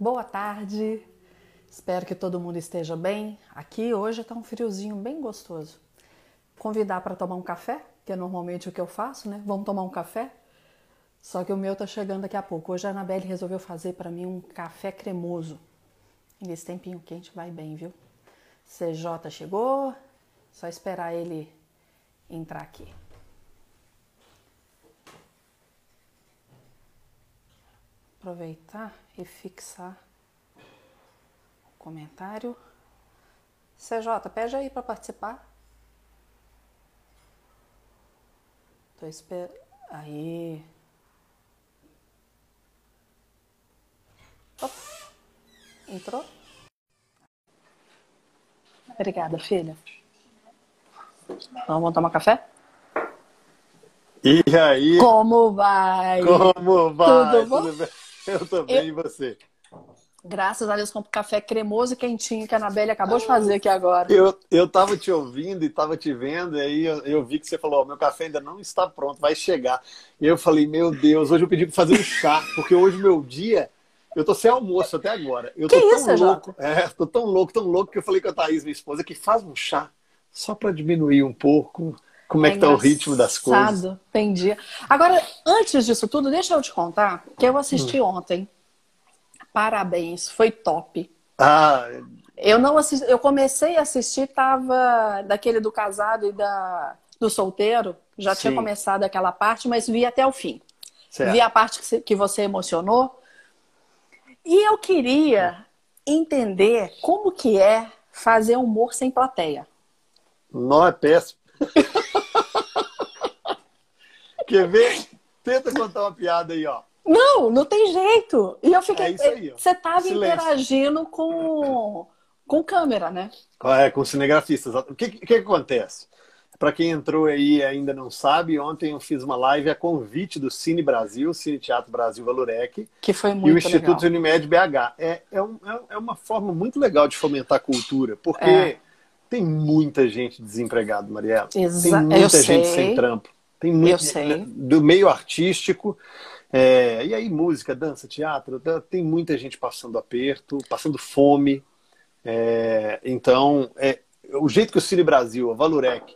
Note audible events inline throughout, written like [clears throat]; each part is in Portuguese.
Boa tarde. Espero que todo mundo esteja bem. Aqui hoje está um friozinho bem gostoso. Convidar para tomar um café, que é normalmente o que eu faço, né? Vamos tomar um café? Só que o meu tá chegando daqui a pouco. Hoje a Anabelle resolveu fazer para mim um café cremoso. Nesse tempinho quente vai bem, viu? CJ chegou, só esperar ele entrar aqui. Aproveitar e fixar o comentário. CJ, pede aí para participar. Tô esperando. Aí. Opa. Entrou? Obrigada, filha. Então, vamos tomar café? E aí? Como vai? Como vai? Tudo bom? Tudo bem? Eu tô bem, e você? Graças a Deus com café cremoso e quentinho que a Anabelle acabou de fazer aqui agora. Eu, eu tava te ouvindo e tava te vendo, e aí eu, eu vi que você falou: "Ó, meu café ainda não está pronto, vai chegar. E eu falei: meu Deus, hoje eu pedi pra fazer um chá, porque hoje meu dia. Eu tô sem almoço até agora. Eu Que tô isso, tão Jota? louco. É, tô tão louco, tão louco que eu falei com a Thaís, minha esposa, que faz um chá só pra diminuir um pouco como é, que tá o ritmo das coisas. Engraçado, Entendi. Agora, antes disso tudo, deixa eu te contar que eu Hum. assisti ontem. Parabéns, foi top. Ah, Eu não assisti, eu comecei a assistir, tava daquele do casado e da do solteiro, já tinha Sim. começado aquela parte, mas vi até o fim. certo. Vi a parte que, você- que você emocionou. E eu queria entender como que é fazer humor sem plateia. Não é péssimo. Quer ver? Tenta contar uma piada aí, ó. Não, não tem jeito. E eu fiquei. É isso aí, ó. Você estava Silêncio. interagindo com, com câmera, né? É, com cinegrafistas. O que, que, que acontece? Para quem entrou aí e ainda não sabe, ontem eu fiz uma live a convite do Cine Brasil, Cine Teatro Brasil Valorec, Que foi e muito o Instituto legal. Unimed BH. É, é, um- é- é uma forma muito legal de fomentar a cultura, porque É. tem muita gente desempregada, Mariela. Exa- Tem eu muita gente sei. sem trampo. Tem muito, Eu sei. Do meio artístico. é, e aí, música, dança, teatro, tem muita gente passando aperto, passando fome. É, então, é, o jeito que o Cine Brasil, a Valorec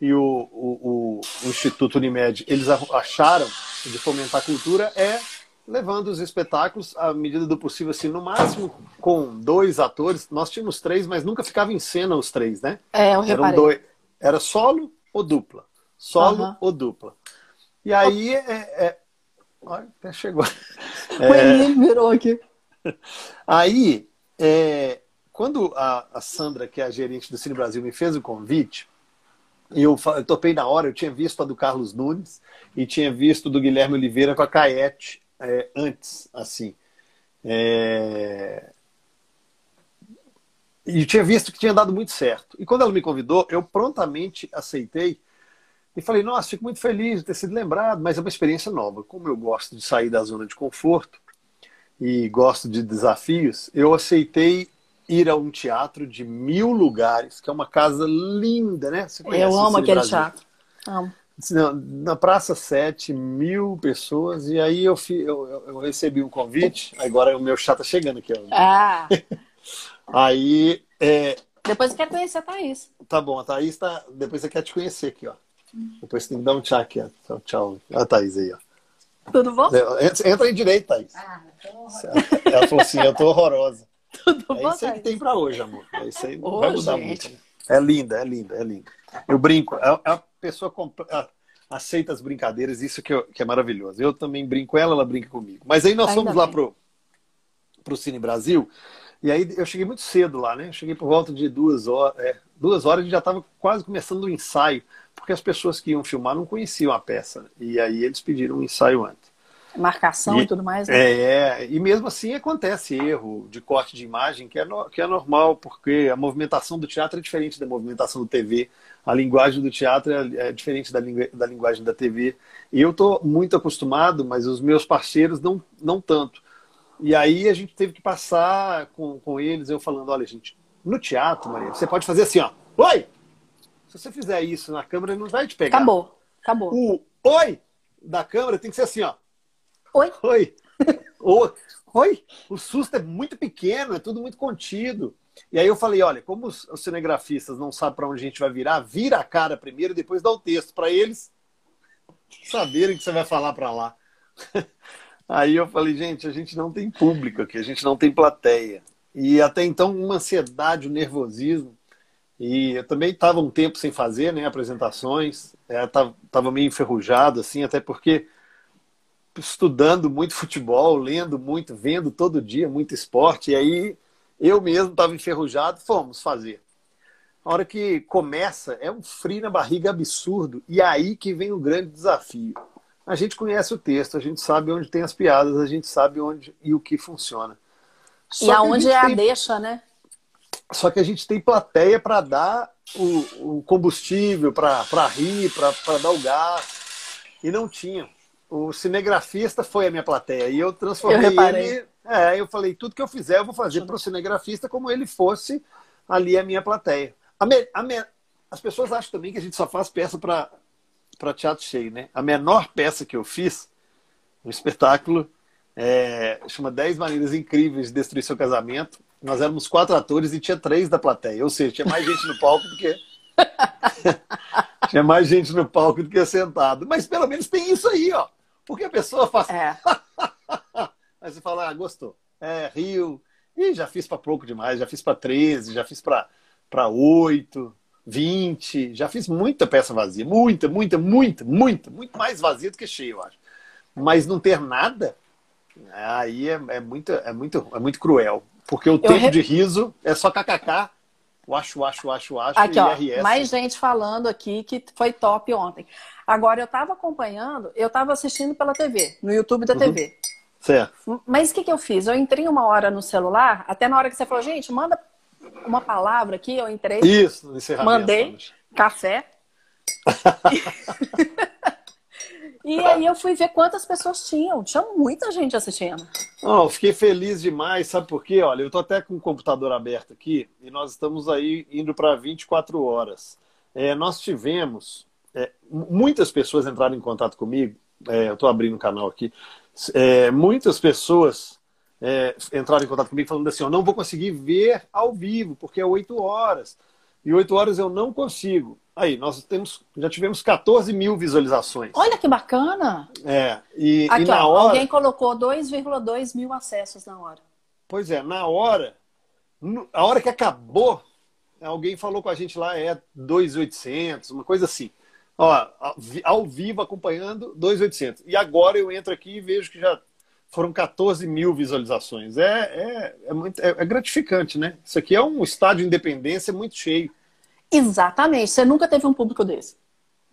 e o, o- o- o Instituto Unimed, eles acharam de fomentar a cultura é levando os espetáculos à medida do possível, assim, no máximo com dois atores. Nós tínhamos três, mas nunca ficava em cena os três, né? É, eu Eram reparei. dois. Era solo ou dupla? Solo Aham. ou dupla? E aí é. é... Olha, até chegou. [laughs] O Eli virou aqui. Aí, é, quando a, a Sandra, que é a gerente do Cine Brasil, me fez o convite, eu, eu topei na hora, eu tinha visto a do Carlos Nunes e tinha visto do Guilherme Oliveira com a Caete é, antes, assim. É, E tinha visto que tinha dado muito certo. E quando ela me convidou, eu prontamente aceitei e falei, nossa, fico muito feliz de ter sido lembrado, mas é uma experiência nova. Como eu gosto de sair da zona de conforto e gosto de desafios, eu aceitei ir a um teatro de mil lugares, que é uma casa linda, né? Você conhece Eu amo aquele Brasil? teatro. Amo. Na, Praça 7, mil pessoas, e aí eu, fi- eu, eu- eu recebi um convite, agora o meu chá tá chegando aqui. ó. Ah, [laughs] Aí, é, depois eu quero conhecer a Thaís. tá bom, a Thaís tá, depois você quer te conhecer aqui, ó. Depois você tem que dar um tchau aqui, ó. Tchau, tchau. A Thaís aí, ó. Tudo bom? Entra, entra aí direito, Thaís. Ah, então, Ela falou assim, eu tô horrorosa. tudo É bom, isso aí que tem pra hoje, amor. É isso aí, Ô, vai mudar gente. muito. É linda, é linda, é linda. Eu brinco, a, a pessoa aceita as brincadeiras, isso que, eu- que é maravilhoso. Eu também brinco ela, ela brinca comigo. Mas aí nós Ainda fomos lá bem. pro, pro Cine Brasil, e aí eu cheguei muito cedo lá, né? Eu cheguei por volta de duas horas, é, duas horas a gente já estava quase começando o ensaio, porque as pessoas que iam filmar não conheciam a peça. E aí eles pediram um ensaio antes. Marcação e, E- tudo mais. né? É, é, e mesmo assim acontece erro de corte de imagem, que é, no- que é normal, porque a movimentação do teatro é diferente da movimentação do TV, a linguagem do teatro é, é diferente da, lingu- da linguagem da TV. E eu estou muito acostumado, mas os meus parceiros não, não tanto. E aí a gente teve que passar com, com eles, eu falando, olha, gente, no teatro, Maria, você pode fazer assim, ó, oi! Se você fizer isso na câmera, não vai te pegar. Acabou, acabou. O oi da câmera tem que ser assim, ó. Oi? Oi. Oi, o susto é muito pequeno, é tudo muito contido. E aí eu falei, olha, como os, os cinegrafistas não sabem para onde a gente vai virar, vira a cara primeiro e depois dá o texto para eles saberem que você vai falar para lá. [laughs] Aí eu falei, gente, a gente não tem público aqui, a gente não tem plateia. E até então uma ansiedade, um nervosismo. E eu também estava um tempo sem fazer né, apresentações, estava é, meio enferrujado, assim, até porque estudando muito futebol, lendo muito, vendo todo dia muito esporte, e aí eu mesmo estava enferrujado, fomos fazer. A hora que começa, é um frio na barriga absurdo, e aí que vem o grande desafio. A gente conhece o texto, a gente sabe onde tem as piadas, a gente sabe onde e o que funciona. Só e aonde é a tem... deixa, né? Só que a gente tem plateia para dar o, o combustível, para rir, para dar o gás. E não tinha. O cinegrafista foi a minha plateia. E eu transformei eu ele. É, eu falei, tudo que eu fizer, eu vou fazer para o cinegrafista como ele fosse ali a minha plateia. A me, a me, as pessoas acham também que a gente só faz peça para teatro cheio, né? A menor peça que eu fiz, um espetáculo, é, chama 10 Maneiras Incríveis de Destruir Seu Casamento. Nós éramos quatro atores e tinha três da plateia. Ou seja, tinha mais gente no palco do que. [laughs] tinha mais gente no palco do que sentado. Mas pelo menos tem isso aí, ó. Porque a pessoa faz. É. [laughs] Aí você fala, ah, gostou. É, Rio. Ih, já fiz para pouco demais, já fiz para 13, já fiz para 8, 20, já fiz muita peça vazia. Muita, muita, muita, muita, muito mais vazia do que cheia, eu acho. Mas não ter nada, aí é, é, muito, é, muito, é muito cruel. Porque o tempo re... de riso é só kkk, acho, acho, acho, acho aqui, ó, IRS. Mais gente falando aqui que foi top ontem. Agora, eu estava acompanhando, eu estava assistindo pela TV, no YouTube da uhum. TV. Certo. Mas o que, que eu fiz? Eu entrei uma hora no celular, até na hora que você falou, gente, manda uma palavra aqui, eu entrei. Isso, Mandei café. [laughs] [laughs] e aí eu fui ver quantas pessoas tinham. Tinha muita gente assistindo. Não, fiquei feliz demais, sabe por quê? Olha, eu tô até com o computador aberto aqui e nós estamos aí indo para 24 horas. É, nós tivemos é, muitas pessoas entraram em contato comigo. É, eu estou abrindo o um canal aqui é, muitas pessoas é, entraram em contato comigo falando assim: eu não vou conseguir ver ao vivo, porque é 8 horas. E 8 horas eu não consigo. Aí, nós temos, já tivemos 14 mil visualizações. Olha que bacana! É, e, Aqui, e na ó, hora. Alguém colocou 2,2 mil acessos na hora. Pois é, na hora, a hora que acabou, alguém falou com a gente lá, é 2,800, uma coisa assim. Ó, ao vivo acompanhando 2.800. E agora eu entro aqui e vejo que já foram 14 mil visualizações. É, é, é, muito, é, é gratificante, né? Isso aqui é um estádio de independência muito cheio. Exatamente. Você nunca teve um público desse?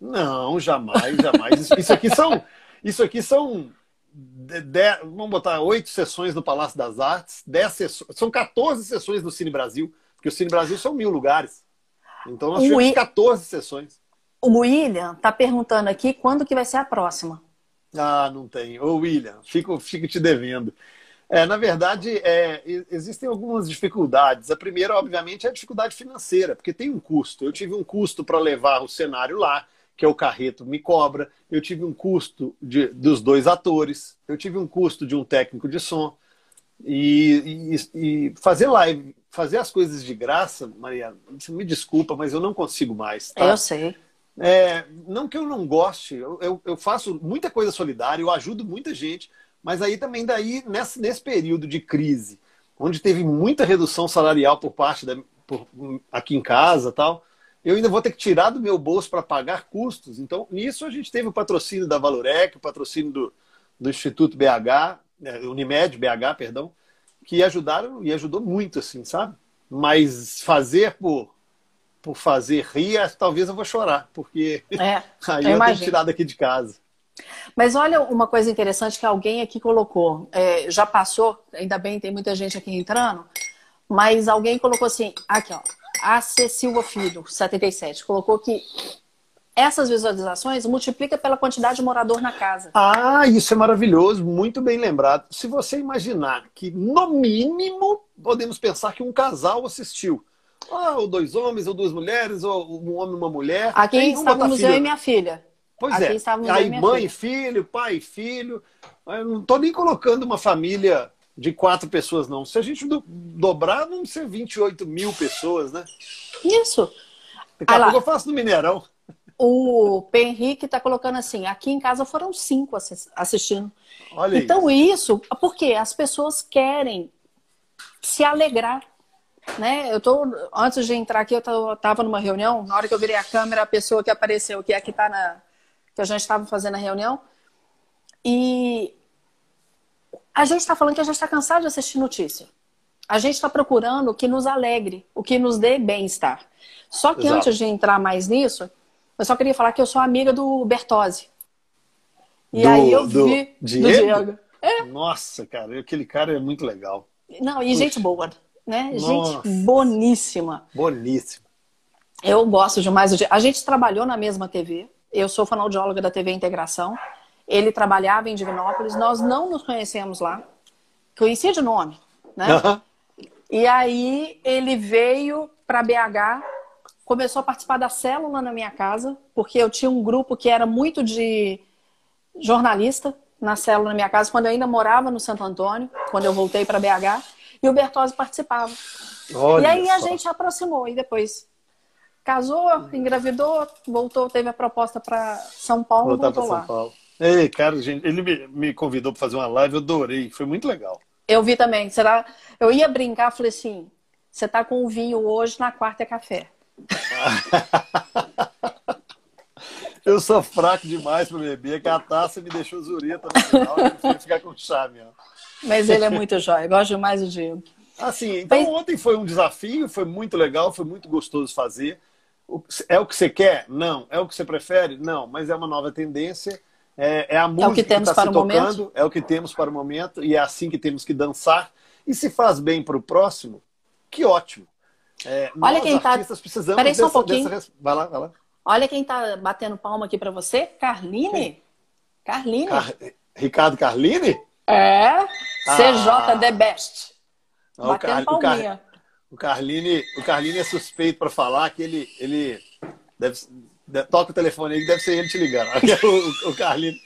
Não, jamais, jamais. Isso, isso aqui são, isso aqui são de, de, vamos botar oito sessões no Palácio das Artes, dez sessões, são 14 sessões no Cine Brasil, porque o Cine Brasil são mil lugares. Então nós tivemos 14 sessões. O William está perguntando aqui quando que vai ser a próxima. Ah, não tem. Ô, William, fico, fico te devendo. É, na verdade, é, existem algumas dificuldades. A primeira, obviamente, é a dificuldade financeira, porque tem um custo. Eu tive um custo para levar o cenário lá, que é o Carreto me cobra. Eu tive um custo de, dos dois atores. Eu tive um custo de um técnico de som. E, e, e fazer live, fazer as coisas de graça, Maria, me desculpa, mas eu não consigo mais. Tá? Eu sei. É, não que eu não goste, eu, eu, eu, faço muita coisa solidária, eu ajudo muita gente, mas aí também daí, nesse, nesse período de crise, onde teve muita redução salarial por parte da, por, aqui em casa tal, eu ainda vou ter que tirar do meu bolso para pagar custos. Então, nisso a gente teve o patrocínio da Valorec, o patrocínio do, do Instituto BH, é, Unimed BH, perdão, que ajudaram e ajudou muito, assim, sabe? Mas fazer por por fazer rir, talvez eu vou chorar, porque é, [laughs] aí eu, eu tenho tirado aqui de casa. Mas olha uma coisa interessante que alguém aqui colocou. É, já passou, ainda bem, tem muita gente aqui entrando, mas alguém colocou assim, aqui ó, a C. Silva Filho, 77, colocou que essas visualizações multiplica pela quantidade de morador na casa. Ah, isso é maravilhoso, muito bem lembrado. Se você imaginar que, no mínimo, podemos pensar que um casal assistiu. Ah, ou dois homens, ou duas mulheres, ou um homem e uma mulher. Aqui estávamos eu e minha filha. Pois Aqui é. Aí mãe e filho, pai e filho. Eu não estou nem colocando uma família de quatro pessoas, não. Se a gente do, dobrar, vão ser 28 mil pessoas, né? Isso. Daqui a pouco eu faço no Mineirão. O P. Henrique está colocando assim: aqui em casa foram cinco assistindo. Olha então, isso. isso, porque as pessoas querem se alegrar. Né? Eu tô, antes de entrar aqui, eu estava numa reunião, na hora que eu virei a câmera, a pessoa que apareceu, que é que tá na. que a gente estava fazendo a reunião, e a gente está falando que a gente está cansado de assistir notícia. A gente está procurando o que nos alegre, o que nos dê bem-estar. Só que Exato. antes de entrar mais nisso, eu só queria falar que eu sou amiga do Bertozzi. E do, aí eu do vi Diego? do Diego. É. Nossa, cara, aquele cara é muito legal. Não, e gente boa, né? Nossa. Gente boníssima. Boníssima. Eu gosto demais. A gente trabalhou na mesma TV. Eu sou fonoaudióloga da TV Integração. Ele trabalhava em Divinópolis. Nós não nos conhecemos lá. Conhecia de nome, né? E aí ele veio para BH começou a participar da célula na minha casa, porque eu tinha um grupo que era muito de jornalista na célula na minha casa, quando eu ainda morava no Santo Antônio, quando eu voltei para BH, e o Bertozzi participava. Olha e aí a gente aproximou, e depois casou, engravidou, voltou, teve a proposta para São Paulo, Voltar voltou lá. São Paulo. Ei, cara, gente, ele me, me convidou para fazer uma live, eu adorei, foi muito legal. Eu vi também. Será? Eu ia brincar, falei assim: você tá com o vinho hoje, na quarta é café. [laughs] eu sou fraco demais para beber, que a taça me deixou zureta no final, eu ficar com chame. Ó. Mas ele é muito jóia, gosto demais do Diego. Assim, então Mas... ontem foi um desafio, foi muito legal, foi muito gostoso fazer. É o que você quer? Não. É o que você prefere? Não. Mas é uma nova tendência. É, é a música é o que, temos que tá para o tocando, momento. é o que temos para o momento, e é assim que temos que dançar. E se faz bem para o próximo, que ótimo. É, Olha quem está. precisamos Peraí só um pouquinho. Dessa... Vai lá, vai lá. Olha quem está batendo palma aqui para você. Carline. Quem? Carline. Car... Ricardo Carline? É. Ah. CJ The Best. Batendo o, Car... O, Carline, o Carline é suspeito para falar que ele, ele deve, toca o telefone aí que deve ser ele te ligando. [laughs] o, o Carline.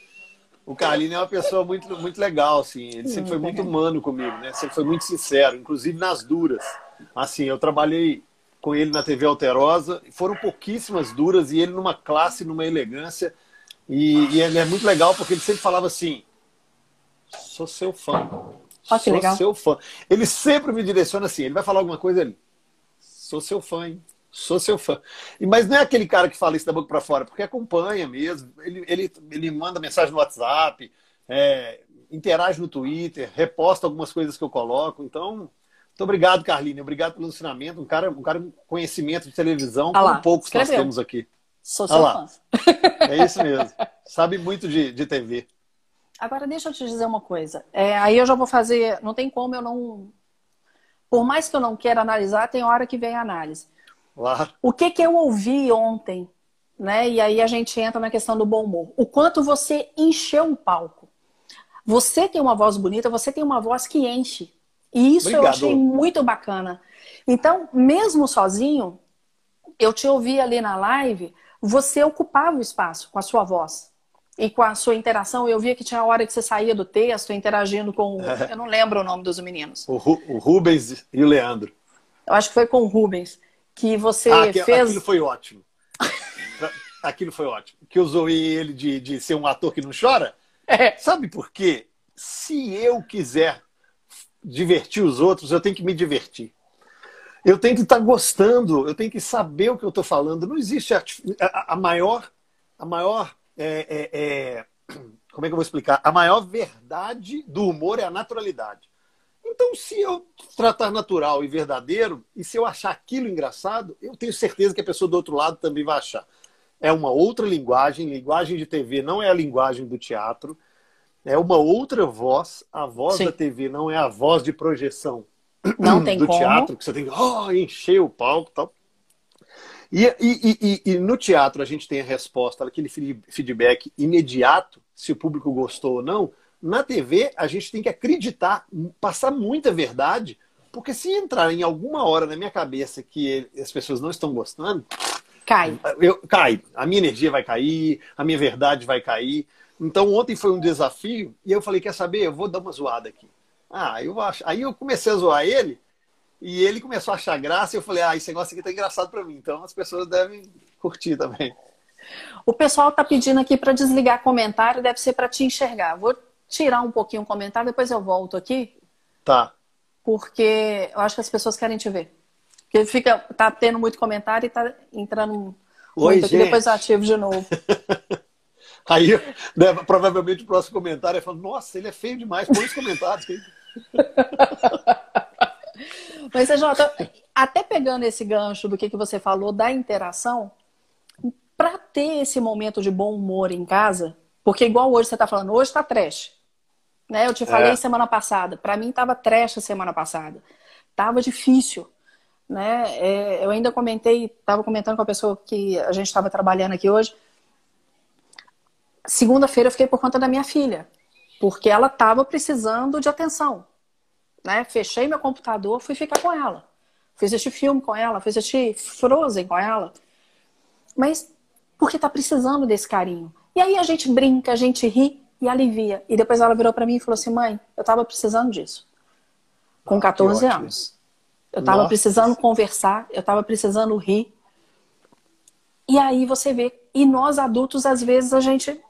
O Carlino é uma pessoa muito, muito legal, assim. Ele sempre foi muito humano comigo, né? Sempre foi muito sincero, inclusive nas duras. Assim, eu trabalhei com ele na TV Alterosa, foram pouquíssimas duras e ele numa classe, numa elegância. E, e ele é muito legal porque ele sempre falava assim: sou seu fã. Oh, sou legal. seu fã. Ele sempre me direciona assim: ele vai falar alguma coisa, ele, sou seu fã, hein? Sou seu fã. E, mas não é aquele cara que fala isso da boca para fora, porque acompanha mesmo. Ele, ele, ele manda mensagem no WhatsApp, é, interage no Twitter, reposta algumas coisas que eu coloco. Então, muito obrigado, Carline. Obrigado pelo ensinamento. Um cara, um cara com conhecimento de televisão, ah com poucos escreveu. nós temos aqui. Sou ah seu ah fã. É isso mesmo. Sabe muito de, de TV. Agora, deixa eu te dizer uma coisa. É, aí eu já vou fazer. Não tem como eu não. Por mais que eu não queira analisar, tem hora que vem a análise. Claro. O que, que eu ouvi ontem, né? E aí a gente entra na questão do bom humor. O quanto você encheu um palco. Você tem uma voz bonita, você tem uma voz que enche. E isso Obrigado. eu achei muito bacana. Então, mesmo sozinho, eu te ouvi ali na live, você ocupava o espaço com a sua voz e com a sua interação. Eu via que tinha a hora que você saía do texto, interagindo com. eu não lembro o nome dos meninos. O, Ru, o Rubens e o Leandro. Eu acho que foi com o Rubens que você ah, fez. Aquilo foi ótimo. [laughs] aquilo foi ótimo. Que usou ele de, de ser um ator que não chora. É. Sabe por quê? Se eu quiser divertir os outros, eu tenho que me divertir. Eu tenho que estar gostando, eu tenho que saber o que eu estou falando. Não existe a, a, a maior, a maior, é, é, é, como é que eu vou explicar? A maior verdade do humor é a naturalidade. Então, se eu tratar natural e verdadeiro, e se eu achar aquilo engraçado, eu tenho certeza que a pessoa do outro lado também vai achar. É uma outra linguagem, linguagem de TV não é a linguagem do teatro é uma outra voz. A voz Sim. da TV não é a voz de projeção não [clears throat] tem do teatro, que você tem que oh, encher o palco e tal. E, e, e, e, no teatro a gente tem a resposta, aquele feedback imediato, se o público gostou ou não. Na TV a gente tem que acreditar, passar muita verdade, porque se entrar em alguma hora na minha cabeça que as pessoas não estão gostando, cai. Eu, cai. A minha energia vai cair, a minha verdade vai cair. Então ontem foi um desafio e eu falei, quer saber? Eu vou dar uma zoada aqui. Ah, eu acho. Aí eu comecei a zoar ele e ele começou a achar graça e eu falei, ah, esse negócio aqui tá engraçado para mim. Então as pessoas devem curtir também. O pessoal tá pedindo aqui para desligar comentário, deve ser para te enxergar. Vou tirar um pouquinho o comentário, depois eu volto aqui. Tá. Porque eu acho que as pessoas querem te ver. Porque fica, tá tendo muito comentário e tá entrando Oi, muito aqui, depois eu ativo de novo. [laughs] Aí, né, provavelmente o próximo comentário é falando, nossa, ele é feio demais, põe os comentários. [laughs] Mas, Jota, até pegando esse gancho do que, que você falou da interação, para ter esse momento de bom humor em casa, porque igual hoje você está falando, hoje está trash. Né? Eu te falei é. semana passada, para mim estava trash a semana passada. Tava difícil. Né? É, eu ainda comentei, estava comentando com a pessoa que a gente estava trabalhando aqui hoje. Segunda-feira eu fiquei por conta da minha filha, porque ela estava precisando de atenção. Né? Fechei meu computador, fui ficar com ela. Fui assistir filme com ela, fui assistir Frozen com ela. Mas porque está precisando desse carinho. E aí a gente brinca, a gente ri e alivia. E depois ela virou para mim e falou assim: mãe, eu estava precisando disso. Com 14 ah, anos. Eu estava precisando conversar, eu estava precisando rir. E aí você vê. E nós adultos, às vezes, a gente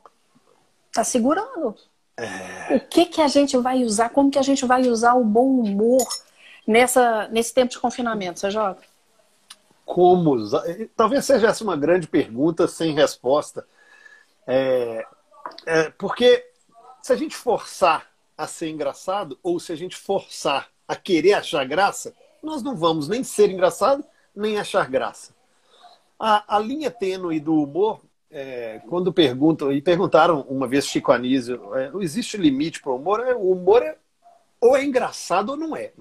tá segurando. O que que a gente vai usar? Como que a gente vai usar o bom humor nessa, nesse tempo de confinamento, CJ? como usar. Talvez seja essa uma grande pergunta sem resposta. É, é, porque se a gente forçar a ser engraçado, ou se a gente forçar a querer achar graça, nós não vamos nem ser engraçado, nem achar graça. A, a linha tênue do humor, é, quando perguntam, e perguntaram uma vez Chico Anísio, é, não existe limite para o humor? É, o humor é ou é engraçado ou não é.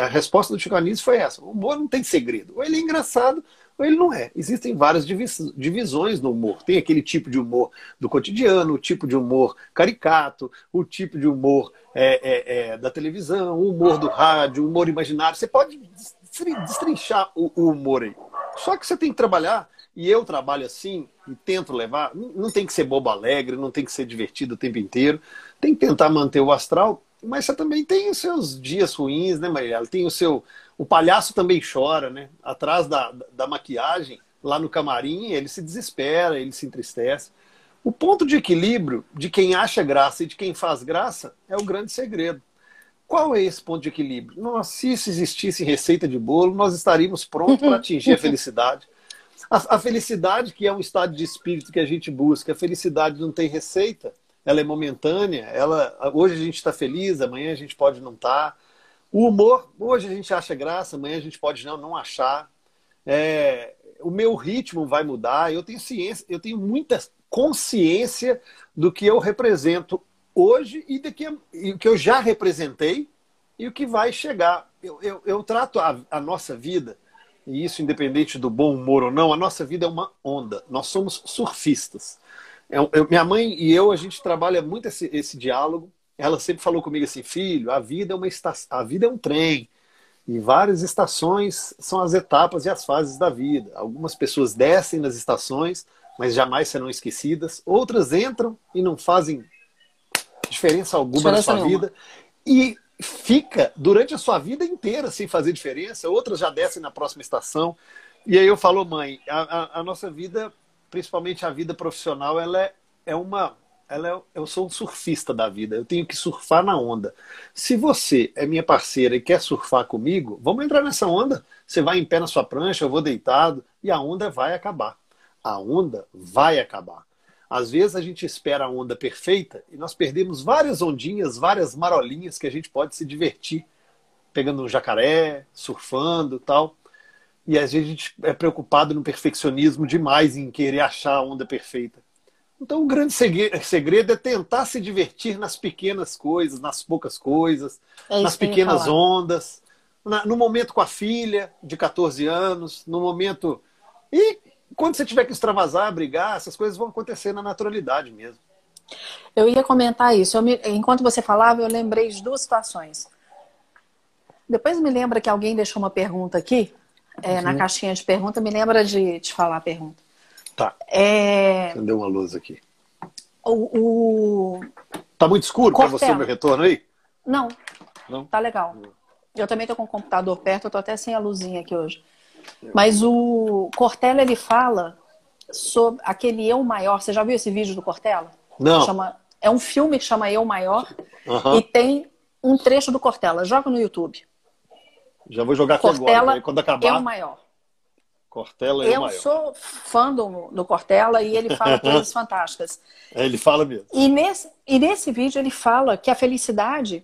A resposta do Chico Anísio foi essa. O humor não tem segredo. Ou ele é engraçado ou ele não é. Existem várias divisões no humor. Tem aquele tipo de humor do cotidiano, o tipo de humor caricato, o tipo de humor é, é, é, da televisão, o humor do rádio, o humor imaginário. Você pode destrinchar o, o humor aí. Só que você tem que trabalhar, e eu trabalho assim, e tento levar, não tem que ser bobo alegre, não tem que ser divertido o tempo inteiro, tem que tentar manter o astral mas você também tem os seus dias ruins, né, Maria? Tem o seu. O palhaço também chora, né? Atrás da, da maquiagem, lá no camarim, ele se desespera, ele se entristece. O ponto de equilíbrio de quem acha graça e de quem faz graça é o grande segredo. Qual é esse ponto de equilíbrio? Nossa, se isso existisse receita de bolo, nós estaríamos prontos para atingir a [laughs] felicidade. A, a, felicidade, que é um estado de espírito que a gente busca, a felicidade não tem receita ela é momentânea, ela hoje a gente está feliz, amanhã a gente pode não estar. Tá. O humor, hoje a gente acha graça, amanhã a gente pode não, não achar. É, o meu ritmo vai mudar, eu tenho ciência, eu tenho muita consciência do que eu represento hoje e do que, e o que eu já representei e o que vai chegar. Eu, eu, eu trato a, a nossa vida, e isso independente do bom humor ou não, a nossa vida é uma onda. Nós somos surfistas. Eu, eu, minha mãe e eu, a gente trabalha muito esse, esse diálogo. Ela sempre falou comigo assim, filho, a vida é uma a vida é um trem. E várias estações são as etapas e as fases da vida. Algumas pessoas descem nas estações, mas jamais serão esquecidas. Outras entram e não fazem diferença alguma diferença na sua nenhuma. vida. E fica durante a sua vida inteira sem fazer diferença. Outras já descem na próxima estação. E aí eu falo, mãe, a, a, a nossa vida principalmente a vida profissional, ela é, é uma. Ela é, eu sou um surfista da vida, eu tenho que surfar na onda. Se você é minha parceira e quer surfar comigo, vamos entrar nessa onda. Você vai em pé na sua prancha, eu vou deitado e a onda vai acabar. A onda vai acabar. Às vezes a gente espera a onda perfeita e nós perdemos várias ondinhas, várias marolinhas que a gente pode se divertir, pegando um jacaré, surfando tal. E às vezes a gente é preocupado no perfeccionismo demais em querer achar a onda perfeita. Então o grande segredo é tentar se divertir nas pequenas coisas, nas poucas coisas, é nas pequenas ondas, no momento com a filha de 14 anos, no momento. E quando você tiver que extravasar, brigar, essas coisas vão acontecer na naturalidade mesmo. Eu ia comentar isso. Me... Enquanto você falava, eu lembrei de duas situações. Depois me lembra que alguém deixou uma pergunta aqui é, na caixinha de pergunta, me lembra de te falar a pergunta. Tá. É... Acendeu uma luz aqui. O, o... Tá muito escuro para você o meu retorno aí? Não. Não? Tá legal. Eu também tô com o computador perto, eu tô até sem a luzinha aqui hoje. Mas o Cortella, ele fala sobre aquele eu maior. Você já viu esse vídeo do Cortella? Não. Chama, é um filme que chama Eu Maior e tem um trecho do Cortella. Joga no YouTube. Já vou jogar aqui Cortella, agora. Aí quando acabar, Eu Maior. Cortella é o Eu maior. sou fã do, do Cortella e ele fala [laughs] coisas fantásticas. É, Ele fala mesmo. E nesse, e nesse vídeo ele fala que a felicidade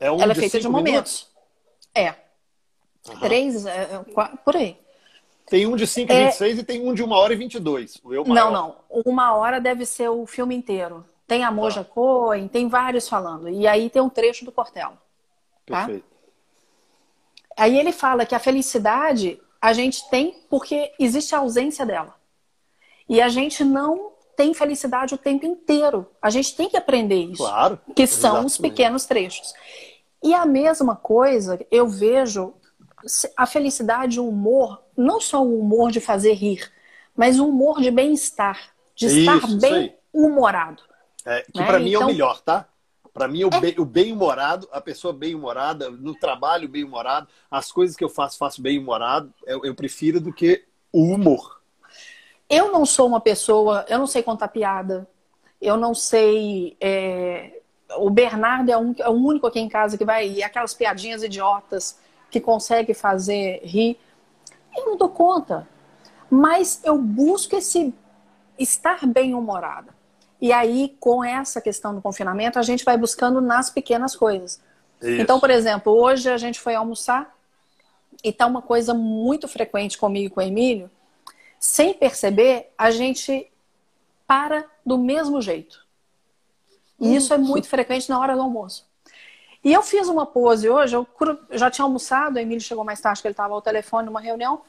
É um ela é feita de momentos. É. Três, é, é, qua- por aí. Tem um de 5 e É- 26 e tem um de 1 hora e 22. O eu Não, maior. não. Uma hora deve ser o filme inteiro. Tem a Moja Cohen, tem vários falando. E aí tem um trecho do Cortella. tá? Perfeito. Aí ele fala que a felicidade a gente tem porque existe a ausência dela. E a gente não tem felicidade o tempo inteiro. A gente tem que aprender isso. Claro. que são os Exatamente. pequenos trechos. E a mesma coisa, eu vejo a felicidade, o humor, não só o humor de fazer rir, mas o humor de bem-estar, de Isso, estar bem humorado. É, que Né? pra mim é o Então- melhor, tá? Pra mim, o bem- o bem-humorado, a pessoa bem-humorada, no trabalho bem-humorado, as coisas que eu faço, faço bem-humorado, eu, eu prefiro do que o humor. Eu não sou uma pessoa, eu não sei contar piada, eu não sei. é, O Bernardo é, um- é o único aqui em casa que vai. E aquelas piadinhas idiotas que consegue fazer rir. Eu não dou conta. Mas eu busco esse estar bem-humorada. E aí, com essa questão do confinamento, a gente vai buscando nas pequenas coisas. Isso. Então, por exemplo, hoje a gente foi almoçar e tá uma coisa muito frequente comigo e com o Emílio. Sem perceber, a gente para do mesmo jeito. E isso é muito frequente na hora do almoço. E eu fiz uma pose hoje, eu já tinha almoçado, o Emílio chegou mais tarde, que ele estava ao telefone numa reunião.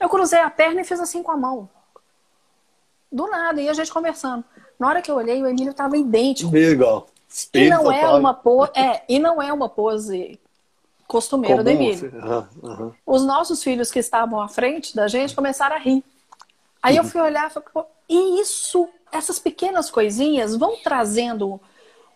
Eu cruzei a perna e fiz assim com a mão. Do nada, e a gente conversando. Na hora que eu olhei, o Emílio estava idêntico. Legal. E não é uma pose, é, e não é uma pose costumeira do Comum, Emílio. assim. Aham, aham. Os nossos filhos que estavam à frente da gente começaram a rir. Aí eu fui olhar e falei, pô, e isso, essas pequenas coisinhas vão trazendo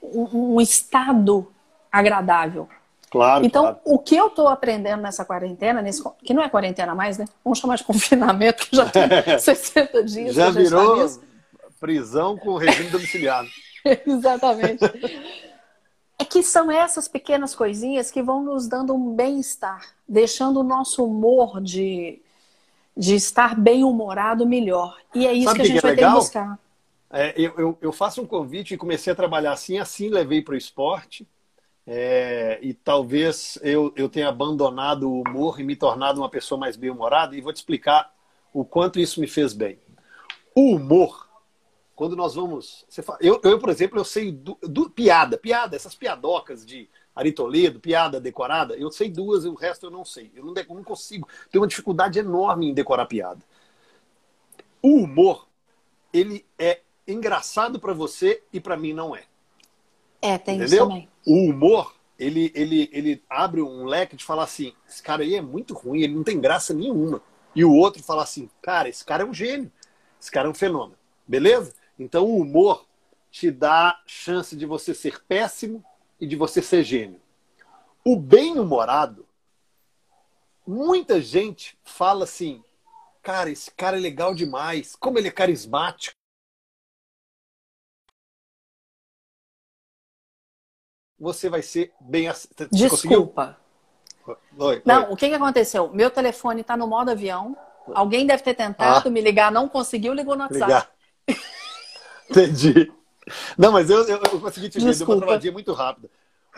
um, um estado agradável. Claro, Então, claro. o que eu tô aprendendo nessa quarentena, nesse, que não é quarentena mais, né? Vamos chamar de [laughs] confinamento, que já tem [laughs] 60 dias. Já virou nisso. prisão com regime domiciliar. [laughs] Exatamente. É que são essas pequenas coisinhas que vão nos dando um bem-estar, deixando o nosso humor de, de estar bem-humorado melhor. E é isso Sabe que a gente que é vai ter que legal? buscar. É, eu, eu, eu faço um convite e comecei a trabalhar assim, assim levei para o esporte. É, e talvez eu, eu tenha abandonado o humor e me tornado uma pessoa mais bem-humorada, e vou te explicar o quanto isso me fez bem. O humor, quando nós vamos. Fala- eu, eu, por exemplo, eu sei do, do- piada, piada, essas piadocas de Ari Toledo, piada decorada, eu sei duas e o resto eu não sei. Eu não, não consigo. Tenho uma dificuldade enorme em decorar piada. O humor, ele é engraçado para você e para mim não é. É, tem isso Entendeu? também. O humor, ele, ele, ele abre um leque de falar assim: esse cara aí é muito ruim, ele não tem graça nenhuma. E o outro fala assim: cara, esse cara é um gênio, esse cara é um fenômeno. Beleza? Então o humor te dá chance de você ser péssimo e de você ser gênio. O bem-humorado, muita gente fala assim: cara, esse cara é legal demais, como ele é carismático. Você vai ser bem. Você conseguiu? Desculpa. Oi, Não, oi. o que, que aconteceu? Meu telefone está no modo avião. Alguém deve ter tentado Ah. me ligar, não conseguiu, ligou no WhatsApp. Ligar. [laughs] Entendi. Não, mas eu, eu, eu consegui te ver, deu uma travadinha muito rápida.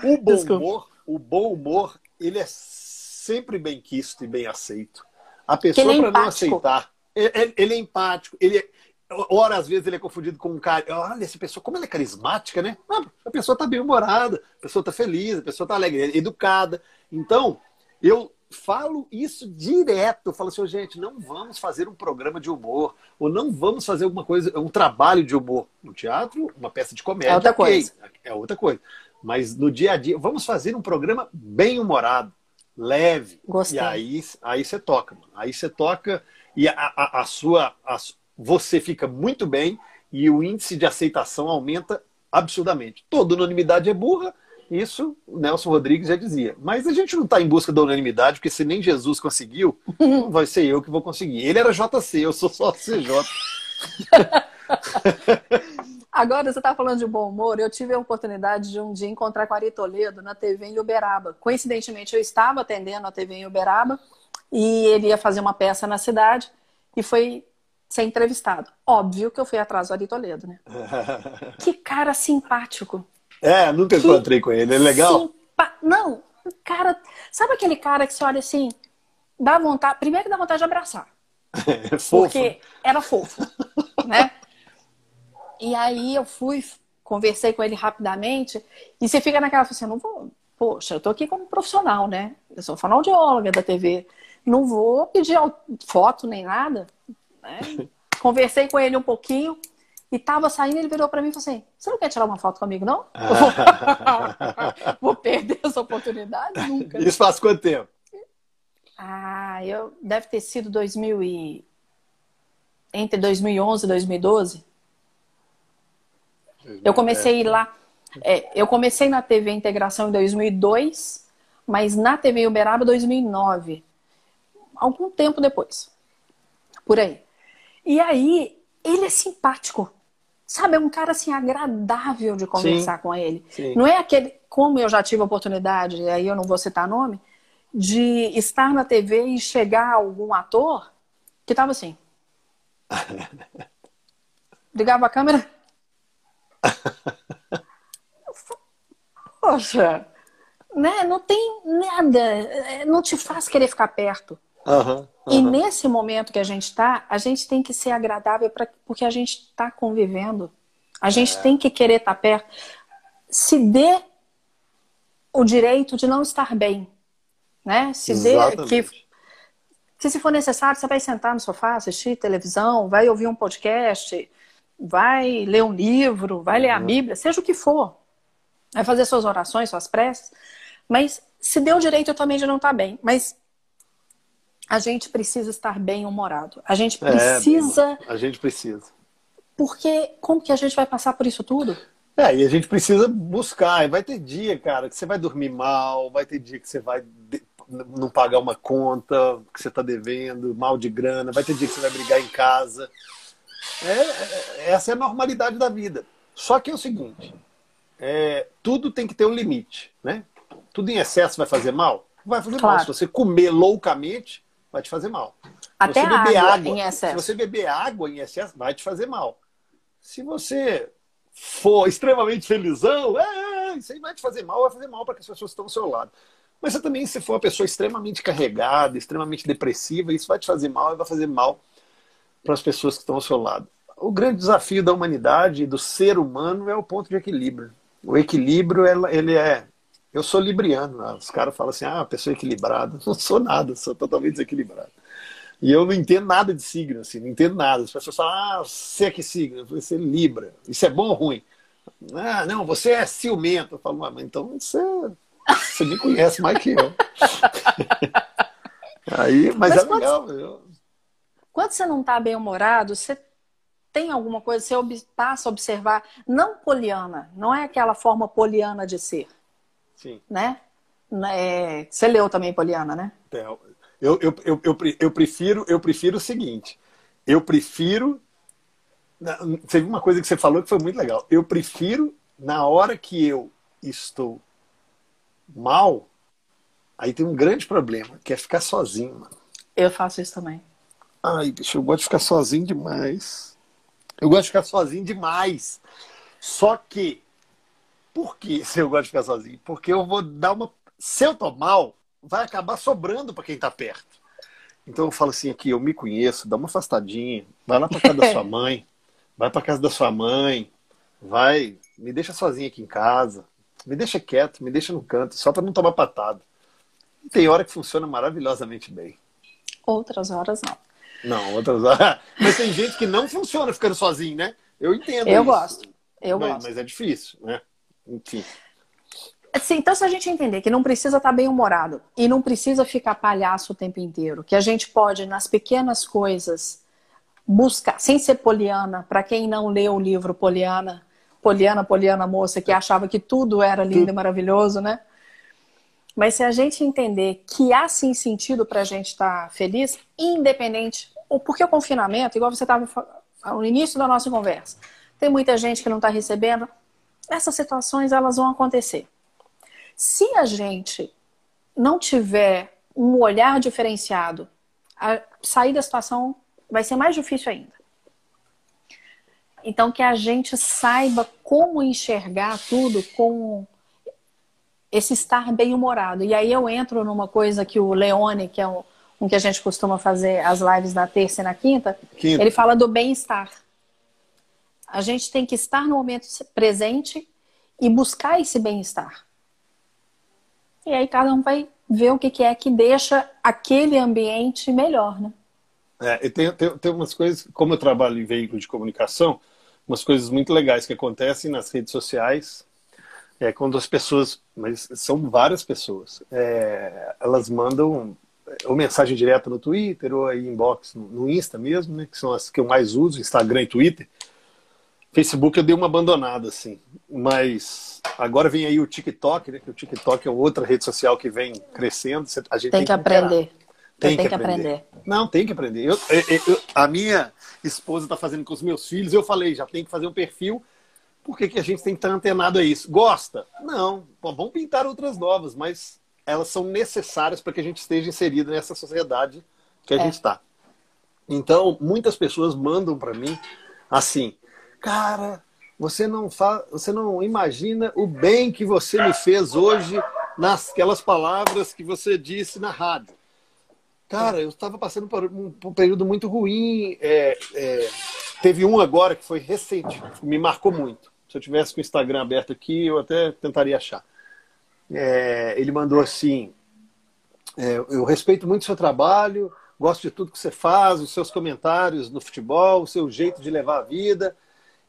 O bom Desculpa. humor, o bom humor, ele é sempre bem quisto e bem aceito. A pessoa, é para não aceitar, ele, ele- ele é empático, ele é. Ora, às vezes ele é confundido com um cara. Olha, essa pessoa, como ela é carismática, né? Não, a pessoa está bem humorada, a pessoa está feliz, a pessoa está alegre, é educada. Então, eu falo isso direto. Eu falo assim, "Ô, gente, não vamos fazer um programa de humor, ou não vamos fazer alguma coisa, um trabalho de humor. No teatro, uma peça de comédia. É outra ok, coisa. É outra coisa. Mas no dia a dia, vamos fazer um programa bem humorado, leve. Gostei. E aí, aí você toca, mano. Aí você toca e a, a, a sua. a você fica muito bem e o índice de aceitação aumenta absurdamente. Toda unanimidade é burra Isso o Nelson Rodrigues já dizia. Mas a gente não está em busca da unanimidade, porque se nem Jesus conseguiu, não [laughs] vai ser eu que vou conseguir. Ele era JC, eu sou só CJ. [laughs] Agora, você está falando de bom humor. Eu tive a oportunidade de um dia encontrar com a Ari Toledo na TV em Uberaba. Coincidentemente, eu estava atendendo a TV em Uberaba e ele ia fazer uma peça na cidade e foi ser entrevistado. Óbvio que eu fui atrás do Ari Toledo, né? [laughs] que cara simpático. É, nunca que encontrei com ele. É legal? Simpa... Não, cara. Sabe aquele cara que você olha assim, dá vontade. Primeiro que dá vontade de abraçar. [laughs] É fofo. Porque era fofo, né? E aí eu fui, conversei com ele rapidamente, e você fica naquela assim, não vou, poxa, eu tô aqui como profissional, né? Eu sou fonoaudióloga da TV. Não vou pedir foto nem nada. Né? Conversei com ele um pouquinho e tava saindo, ele virou para mim e falou assim: Você não quer tirar uma foto comigo, não? [laughs] vou perder essa oportunidade? Nunca. Isso faz quanto tempo? Ah, eu deve ter sido 2000 e... entre 2011 e 2012. Eu comecei a ir lá. É, eu comecei na TV Integração em 2002, mas na TV Uberaba 2009. Algum tempo depois. Por aí. E aí, ele é simpático. Sabe, é um cara assim agradável de conversar Sim. com ele. Sim. Não é aquele, como eu já tive a oportunidade, e aí eu não vou citar nome, de estar na TV e chegar algum ator que tava assim. [laughs] Ligava a câmera. Poxa, né? Não tem nada, é, não te faz querer ficar perto. Uhum, uhum. E nesse momento que a gente está, a gente tem que ser agradável pra, porque a gente está convivendo. A gente é. tem que querer estar tá perto. Se dê o direito de não estar bem. Né? Se Exatamente. dê que, que se for necessário, você vai sentar no sofá, assistir televisão, vai ouvir um podcast, vai ler um livro, vai ler a uhum. Bíblia, seja o que for. Vai fazer suas orações, suas preces. Mas se dê o direito também de não estar tá bem. Mas a gente precisa estar bem humorado. A gente é, precisa. É, a gente precisa. Porque como que a gente vai passar por isso tudo? É, e a gente precisa buscar. E vai ter dia, cara, que você vai dormir mal, vai ter dia que você vai não pagar uma conta que você está devendo, mal de grana, vai ter dia que você vai brigar em casa. É, é, essa é a normalidade da vida. Só que é o seguinte: é, tudo tem que ter um limite, né? Tudo em excesso vai fazer mal? Vai fazer claro. mal. Se você comer loucamente, vai te fazer mal. Até você beber água, água, em excesso. Se você beber água em excesso, vai te fazer mal. Se você for extremamente felizão, é, isso aí vai te fazer mal, vai fazer mal para as pessoas que estão ao seu lado. Mas você também, se for uma pessoa extremamente carregada, extremamente depressiva, isso vai te fazer mal e vai fazer mal para as pessoas que estão ao seu lado. O grande desafio da humanidade e do ser humano é o ponto de equilíbrio. O equilíbrio, ele é eu sou libriano. Né? Os caras falam assim, ah, pessoa equilibrada. [laughs] Não sou nada, sou totalmente desequilibrado. E eu não entendo nada de signo, assim, não entendo nada. As pessoas falam, ah, você é que signo? Você é Libra. Isso é bom ou ruim? Ah, não, você é ciumento. Eu falo, mas então você, você me conhece mais que eu. [laughs] Aí, mas, mas é quando, legal. Eu... Quando você não está bem-humorado, você tem alguma coisa, você passa a observar, não poliana, não é aquela forma poliana de ser. Sim. Né? É, você leu também Poliana, né? Eu, eu, eu, eu, eu, prefiro, eu prefiro o seguinte. Eu prefiro. Teve uma coisa que você falou que foi muito legal. Eu prefiro, na hora que eu estou mal, aí tem um grande problema, que é ficar sozinho, mano. Eu faço isso também. Ai, bicho, eu gosto de ficar sozinho demais. Eu gosto de ficar sozinho demais. Só que por que [laughs] se eu gosto de ficar sozinho? Porque eu vou dar uma. Se eu tô mal, vai acabar sobrando para quem tá perto. Então eu falo assim aqui, eu me conheço, dá uma afastadinha, vai lá para casa da sua [laughs] mãe, vai para casa da sua mãe, vai, me deixa sozinho aqui em casa, me deixa quieto, me deixa no canto, só para não tomar patada. Tem hora que funciona maravilhosamente bem. Outras horas não. Não, outras horas. [laughs] Mas tem gente que não funciona ficando sozinho, né? Eu entendo. Eu isso. gosto. Eu mas, gosto. Mas é difícil, né? Enfim. Assim, então, se a gente entender que não precisa estar bem humorado e não precisa ficar palhaço o tempo inteiro, que a gente pode, nas pequenas coisas, buscar, sem ser poliana, para quem não leu o livro Poliana, Poliana, Poliana moça, que achava que tudo era lindo e maravilhoso, né? Mas se a gente entender que há sim sentido para a gente estar tá feliz, independente, porque o confinamento, igual você estava no início da nossa conversa, tem muita gente que não está recebendo, essas situações elas vão acontecer. Se a gente não tiver um olhar diferenciado, a sair da situação vai ser mais difícil ainda. Então, que a gente saiba como enxergar tudo com esse estar bem-humorado. E aí eu entro numa coisa que o Leone, que é um, um, que a gente costuma fazer as lives na terça e na quinta, quinta. ele fala do bem-estar. A gente tem que estar no momento presente e buscar esse bem-estar. E aí cada um vai ver o que, é que deixa aquele ambiente melhor, né? É, e tem, tem, tem umas coisas, como eu trabalho em veículo de comunicação, umas coisas muito legais que acontecem nas redes sociais é quando as pessoas, mas são várias pessoas, é, elas mandam ou mensagem direta no Twitter ou aí inbox no, no Insta mesmo, né, que são as que eu mais uso, Instagram e Twitter. Facebook eu dei uma abandonada, assim. Mas agora vem aí o TikTok, né? Que o TikTok é outra rede social que vem crescendo. A gente tem, tem que, aprender. Tem, tem que, aprender. aprender. Não, tem que aprender. Eu, eu, eu, a minha esposa está fazendo com os meus filhos. Eu falei, já tem que fazer um perfil por que, que a gente tem que estar antenado a isso? Gosta? Não. Pô, vamos pintar outras novas, mas elas são necessárias para que a gente esteja inserido nessa sociedade que a é. gente está. Então, muitas pessoas mandam para mim assim, cara, você não fa... você não imagina o bem que você me fez hoje nasquelas palavras que você disse na rádio. Cara, eu estava passando por um, período muito ruim. É, é, teve um agora que foi recente, me marcou muito. Se eu tivesse com o Instagram aberto aqui, eu até tentaria achar. É, ele mandou assim: é, Eu respeito muito o seu trabalho, gosto de tudo que você faz, os seus comentários no futebol, o seu jeito de levar a vida.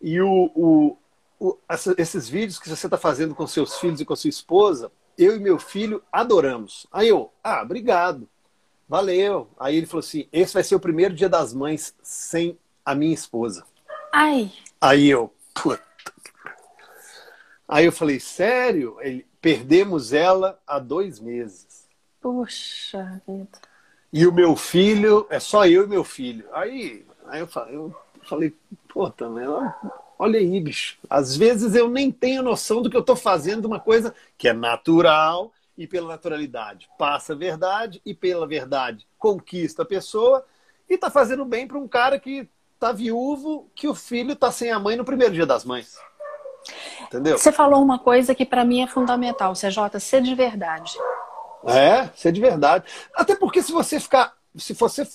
E o, o, o esses vídeos que você está fazendo com seus filhos e com sua esposa, eu e meu filho adoramos. Aí eu, ah, obrigado, valeu. Aí ele falou assim: esse vai ser o primeiro dia das mães sem a minha esposa. Ai. Aí eu, puta Aí eu falei, sério? Ele, perdemos ela há dois meses. Puxa vida. E o meu filho, é só eu e meu filho. Aí, aí eu falei, eu falei pô, também, olha aí, bicho. Às vezes eu nem tenho noção do que eu estou fazendo, uma coisa que é natural e pela naturalidade passa a verdade e pela verdade conquista a pessoa e está fazendo bem para um cara que está viúvo, que o filho está sem a mãe no primeiro dia das mães. Entendeu? Você falou uma coisa que para mim é fundamental, CJ, ser de verdade. É, ser de verdade. Até porque se você ficar, se você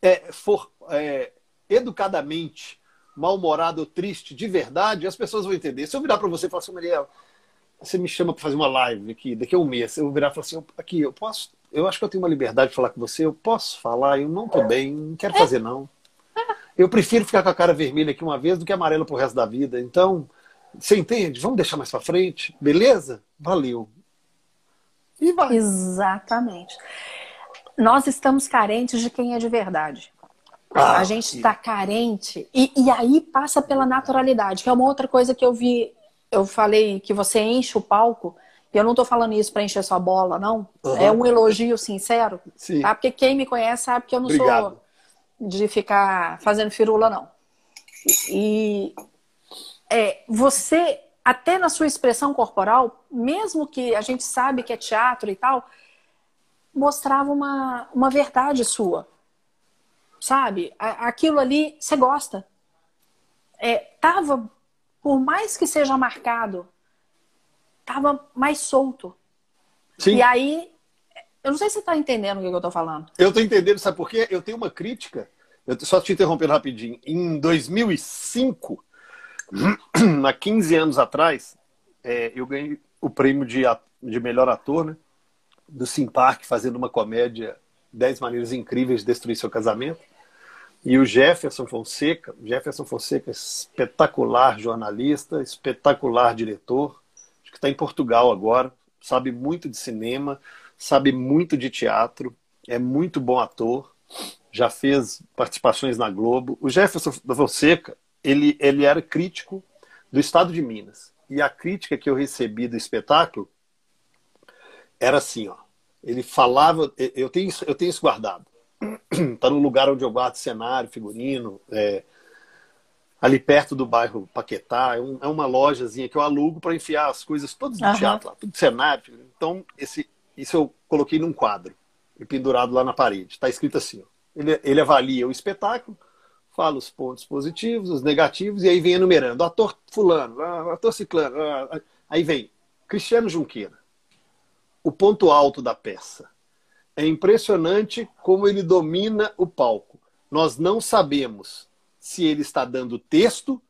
é, for é, educadamente mal-humorado ou triste de verdade, as pessoas vão entender. Se eu virar para você e falar assim, Mariel, você me chama para fazer uma live aqui daqui a um mês, eu vou virar e falar assim, aqui, eu posso, eu acho que eu tenho uma liberdade de falar com você, eu posso falar, eu não estou bem, não quero fazer não. Eu prefiro ficar com a cara vermelha aqui uma vez do que amarela pro resto da vida. Então, você entende? Vamos deixar mais para frente, beleza? Valeu. E vai. Exatamente. Nós estamos carentes de quem é de verdade. Ah, a gente está carente. E, e aí passa pela naturalidade, que é uma outra coisa que eu vi. Eu falei que você enche o palco. E eu não estou falando isso para encher sua bola, não. Uhum. É um elogio sincero. Sim. Tá? Porque quem me conhece sabe que eu não Obrigado. sou de ficar fazendo firula, não. E, é, você, até na sua expressão corporal, mesmo que a gente sabe que é teatro e tal, mostrava uma, uma verdade sua. Sabe? Aquilo ali, você gosta. É, tava, por mais que seja marcado, tava mais solto. Sim. E aí, eu não sei se você está entendendo o que eu estou falando. Eu estou entendendo, sabe por quê? Eu tenho uma crítica. Eu só te interrompendo rapidinho. Em 2005, [clears throat] há 15 anos atrás, é, eu ganhei o prêmio de, de melhor ator, né? Do Simpark, fazendo uma comédia 10 maneiras incríveis de destruir seu casamento. E o Jefferson Fonseca, Jefferson Fonseca, espetacular jornalista, espetacular diretor, acho que está em Portugal agora, sabe muito de cinema, sabe muito de teatro, é muito bom ator, já fez participações na Globo. O Jefferson Fonseca, ele, ele era crítico do estado de Minas. E a crítica que eu recebi do espetáculo era assim, ó. Ele falava, eu tenho, eu tenho isso guardado. [clears throat] Está no lugar onde eu guardo cenário, figurino, é, ali perto do bairro Paquetá. É, um, é uma lojazinha que eu alugo para enfiar as coisas todas do uhum. teatro, lá, tudo cenário. Então, esse, isso eu coloquei num quadro e pendurado lá na parede. Está escrito assim: ó, ele, ele avalia o espetáculo, fala os pontos positivos, os negativos, e aí vem enumerando. Ator fulano, ator ciclano. Aí vem Cristiano Junqueira. O ponto alto da peça. É impressionante como ele domina o palco. Nós não sabemos se ele está dando texto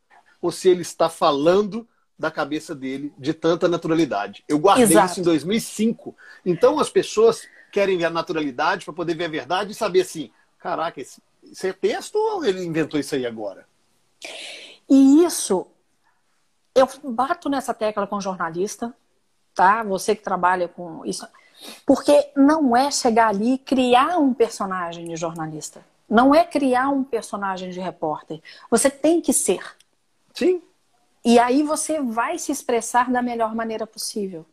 ou se ele está falando da cabeça dele de tanta naturalidade. Eu guardei Exato. isso em 2005. Então as pessoas querem ver a naturalidade para poder ver a verdade e saber assim, caraca, isso é texto ou ele inventou isso aí agora? E isso, eu bato nessa tecla com jornalista, tá? Você que trabalha com isso. Porque não é chegar ali e criar um personagem de jornalista. Não é criar um personagem de repórter. Você tem que ser. Sim. E aí você vai se expressar da melhor maneira possível.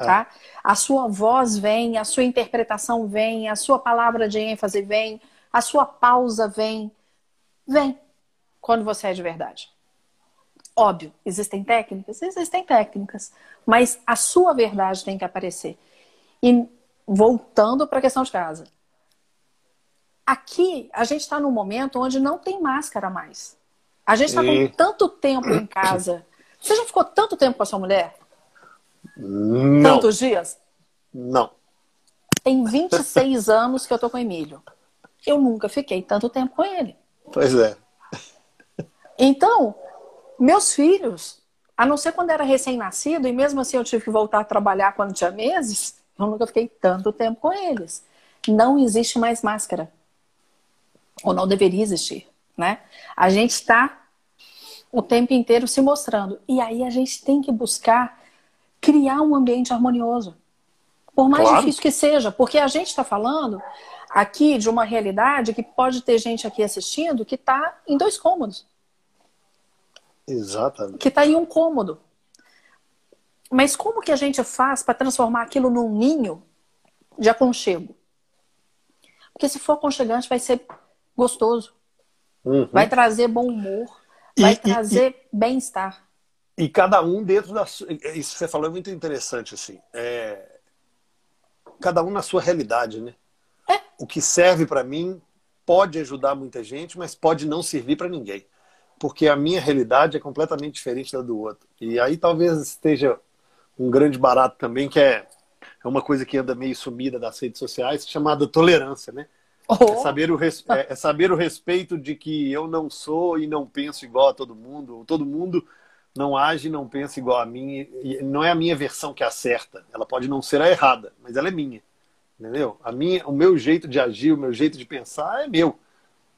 É. Tá? A sua voz vem, a sua interpretação vem, a sua palavra de ênfase vem, a sua pausa vem. Vem quando você é de verdade. Óbvio, existem técnicas? Existem técnicas. Mas a sua verdade tem que aparecer. E voltando para a questão de casa. Aqui, a gente está num momento onde não tem máscara mais. A gente está com tanto tempo em casa. Você já ficou tanto tempo com a sua mulher? Não. Tantos dias? Não. Tem 26 [laughs] anos que eu tô com o Emílio. Eu nunca fiquei tanto tempo com ele. Pois é. Então, meus filhos, a não ser quando era recém-nascido, e mesmo assim eu tive que voltar a trabalhar quando tinha meses, eu nunca fiquei tanto tempo com eles. Não existe mais máscara. Ou não deveria existir, né? A gente está o tempo inteiro se mostrando. E aí a gente tem que buscar criar um ambiente harmonioso. Por mais claro. difícil que seja, porque a gente está falando aqui de uma realidade que pode ter gente aqui assistindo que está em dois cômodos. Exatamente. Que está em um cômodo. Mas como que a gente faz para transformar aquilo num ninho de aconchego? Porque se for aconchegante, vai ser gostoso. Uhum. Vai trazer bom humor. Vai e, trazer bem-estar. E cada um dentro da sua. Isso que você falou é muito interessante, assim. É... Cada um na sua realidade, né? É. O que serve para mim pode ajudar muita gente, mas pode não servir para ninguém. Porque a minha realidade é completamente diferente da do outro. E aí talvez esteja um grande barato também, que é, é uma coisa que anda meio sumida das redes sociais, chamada tolerância, né? Oh. É, saber o res... é, é saber o respeito de que eu não sou e não penso igual a todo mundo. Todo mundo não age e não pensa igual a mim. E não é a minha versão que acerta. Ela pode não ser a errada, mas ela é minha. Entendeu? A minha, o meu jeito de agir, o meu jeito de pensar é meu.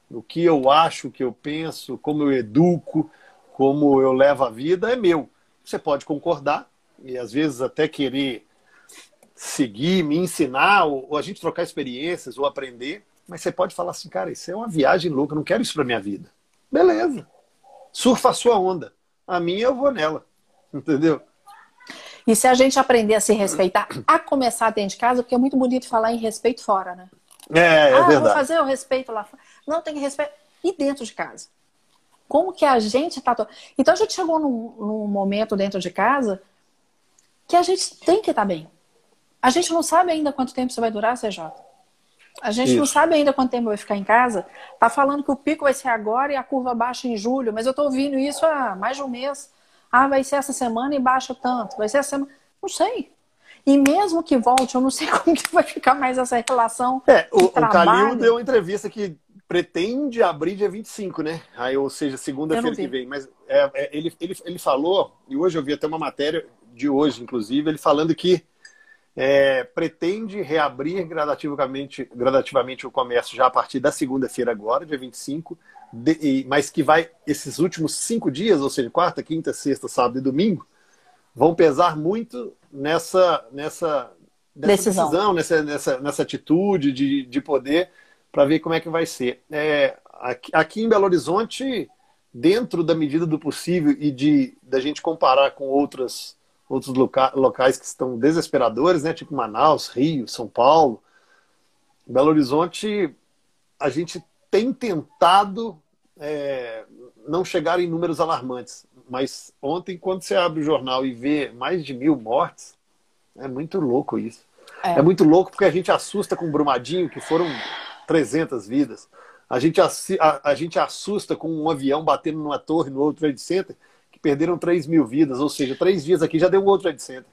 O que eu acho, o que eu penso, como eu educo, como eu levo a vida é meu. Você pode concordar e às vezes até querer seguir, me ensinar, ou, ou a gente trocar experiências, ou aprender, mas você pode falar assim, cara, isso é uma viagem louca, eu não quero isso para minha vida. Beleza. Surfa a sua onda a minha eu vou nela. Entendeu? E se a gente aprender a se respeitar, a começar dentro de casa, porque é muito bonito falar em respeito fora, né? É, é ah, verdade. vou fazer o respeito lá fora. Não, tem que respeitar. E dentro de casa? Como que a gente tá. Então a gente chegou num, num momento dentro de casa que a gente tem que estar tá bem. A gente não sabe ainda quanto tempo isso vai durar, CJ. A gente Isso. não sabe ainda quanto tempo vai ficar em casa. Tá falando que o pico vai ser agora e a curva baixa em julho, mas eu tô ouvindo isso há mais de um mês. Ah, vai ser essa semana e baixa tanto. Vai ser essa semana. Não sei. E mesmo que volte, eu não sei [laughs] como que vai ficar mais essa relação. É, o, o Calil deu uma entrevista que pretende abrir dia 25, né? Aí, ou seja, segunda-feira que vem. Mas é, é, ele, ele, ele falou, e hoje eu vi até uma matéria de hoje, inclusive, ele falando que é, pretende reabrir gradativamente, gradativamente o comércio já a partir da segunda-feira agora, dia 25, de, mas que vai, esses últimos cinco dias, ou seja, quarta, quinta, sexta, sábado e domingo, vão pesar muito nessa, nessa, nessa decisão, decisão nessa, nessa, nessa atitude de, de poder, para ver como é que vai ser. É, aqui, aqui em Belo Horizonte, dentro da medida do possível e de da gente comparar com outras, outros loca, locais que estão desesperadores, né? Tipo Manaus, Rio, São Paulo, Belo Horizonte, a gente tem tentado é, não chegar em números alarmantes. Mas ontem, quando você abre o jornal e vê mais de mil mortes, é muito louco isso. É. é muito louco porque a gente assusta com o Brumadinho, que foram 300 vidas. A gente, a, a, gente assusta com um avião batendo numa torre no outro Trade Center, que perderam 3 mil vidas, ou seja, três dias aqui já deu um outro Trade Center.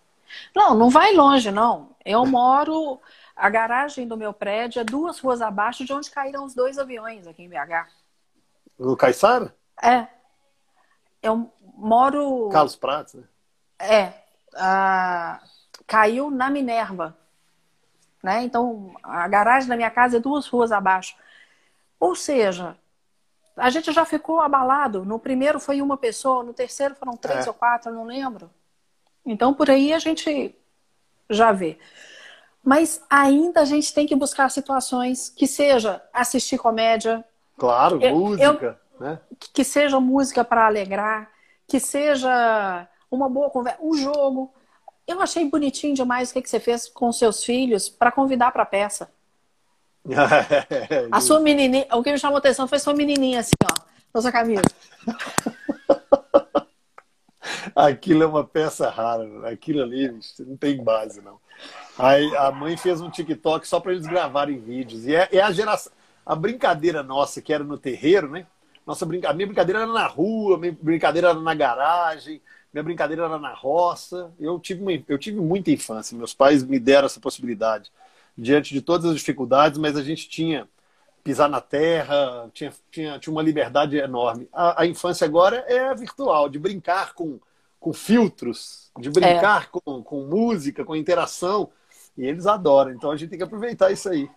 Não, não vai longe, não. Eu moro. A garagem do meu prédio é duas ruas abaixo de onde caíram os dois aviões aqui em BH. No Caiçara? É. Eu moro. Carlos Prates, né? É. A... Caiu na Minerva. Né? Então, a garagem da minha casa é duas ruas abaixo. Ou seja, a gente já ficou abalado. No primeiro foi uma pessoa, no terceiro foram três é. ou quatro, não lembro. Então, por aí a gente já vê. Mas ainda a gente tem que buscar situações que seja assistir comédia. Claro, eu, música. Eu, né? Que seja música para alegrar, que seja uma boa conversa, um jogo. Eu achei bonitinho demais o que, que você fez com seus filhos para convidar para a peça. [laughs] a sua menininha, o que me chamou a atenção foi sua menininha assim, ó, na sua camisa. [laughs] Aquilo é uma peça rara, aquilo ali não tem base, não. Aí a mãe fez um TikTok só para eles gravarem vídeos. E é, é, a geração. A brincadeira nossa, que era no terreiro, né? Nossa. A minha brincadeira era na rua, minha brincadeira era na garagem, minha brincadeira era na roça. Eu tive, uma, eu tive muita infância, meus pais me deram essa possibilidade diante de todas as dificuldades, mas a gente tinha pisar na terra, tinha, tinha, tinha uma liberdade enorme. A, a infância agora é virtual, de brincar com, com filtros, de brincar é. com, com música, com interação. E eles adoram, então a gente tem que aproveitar isso aí.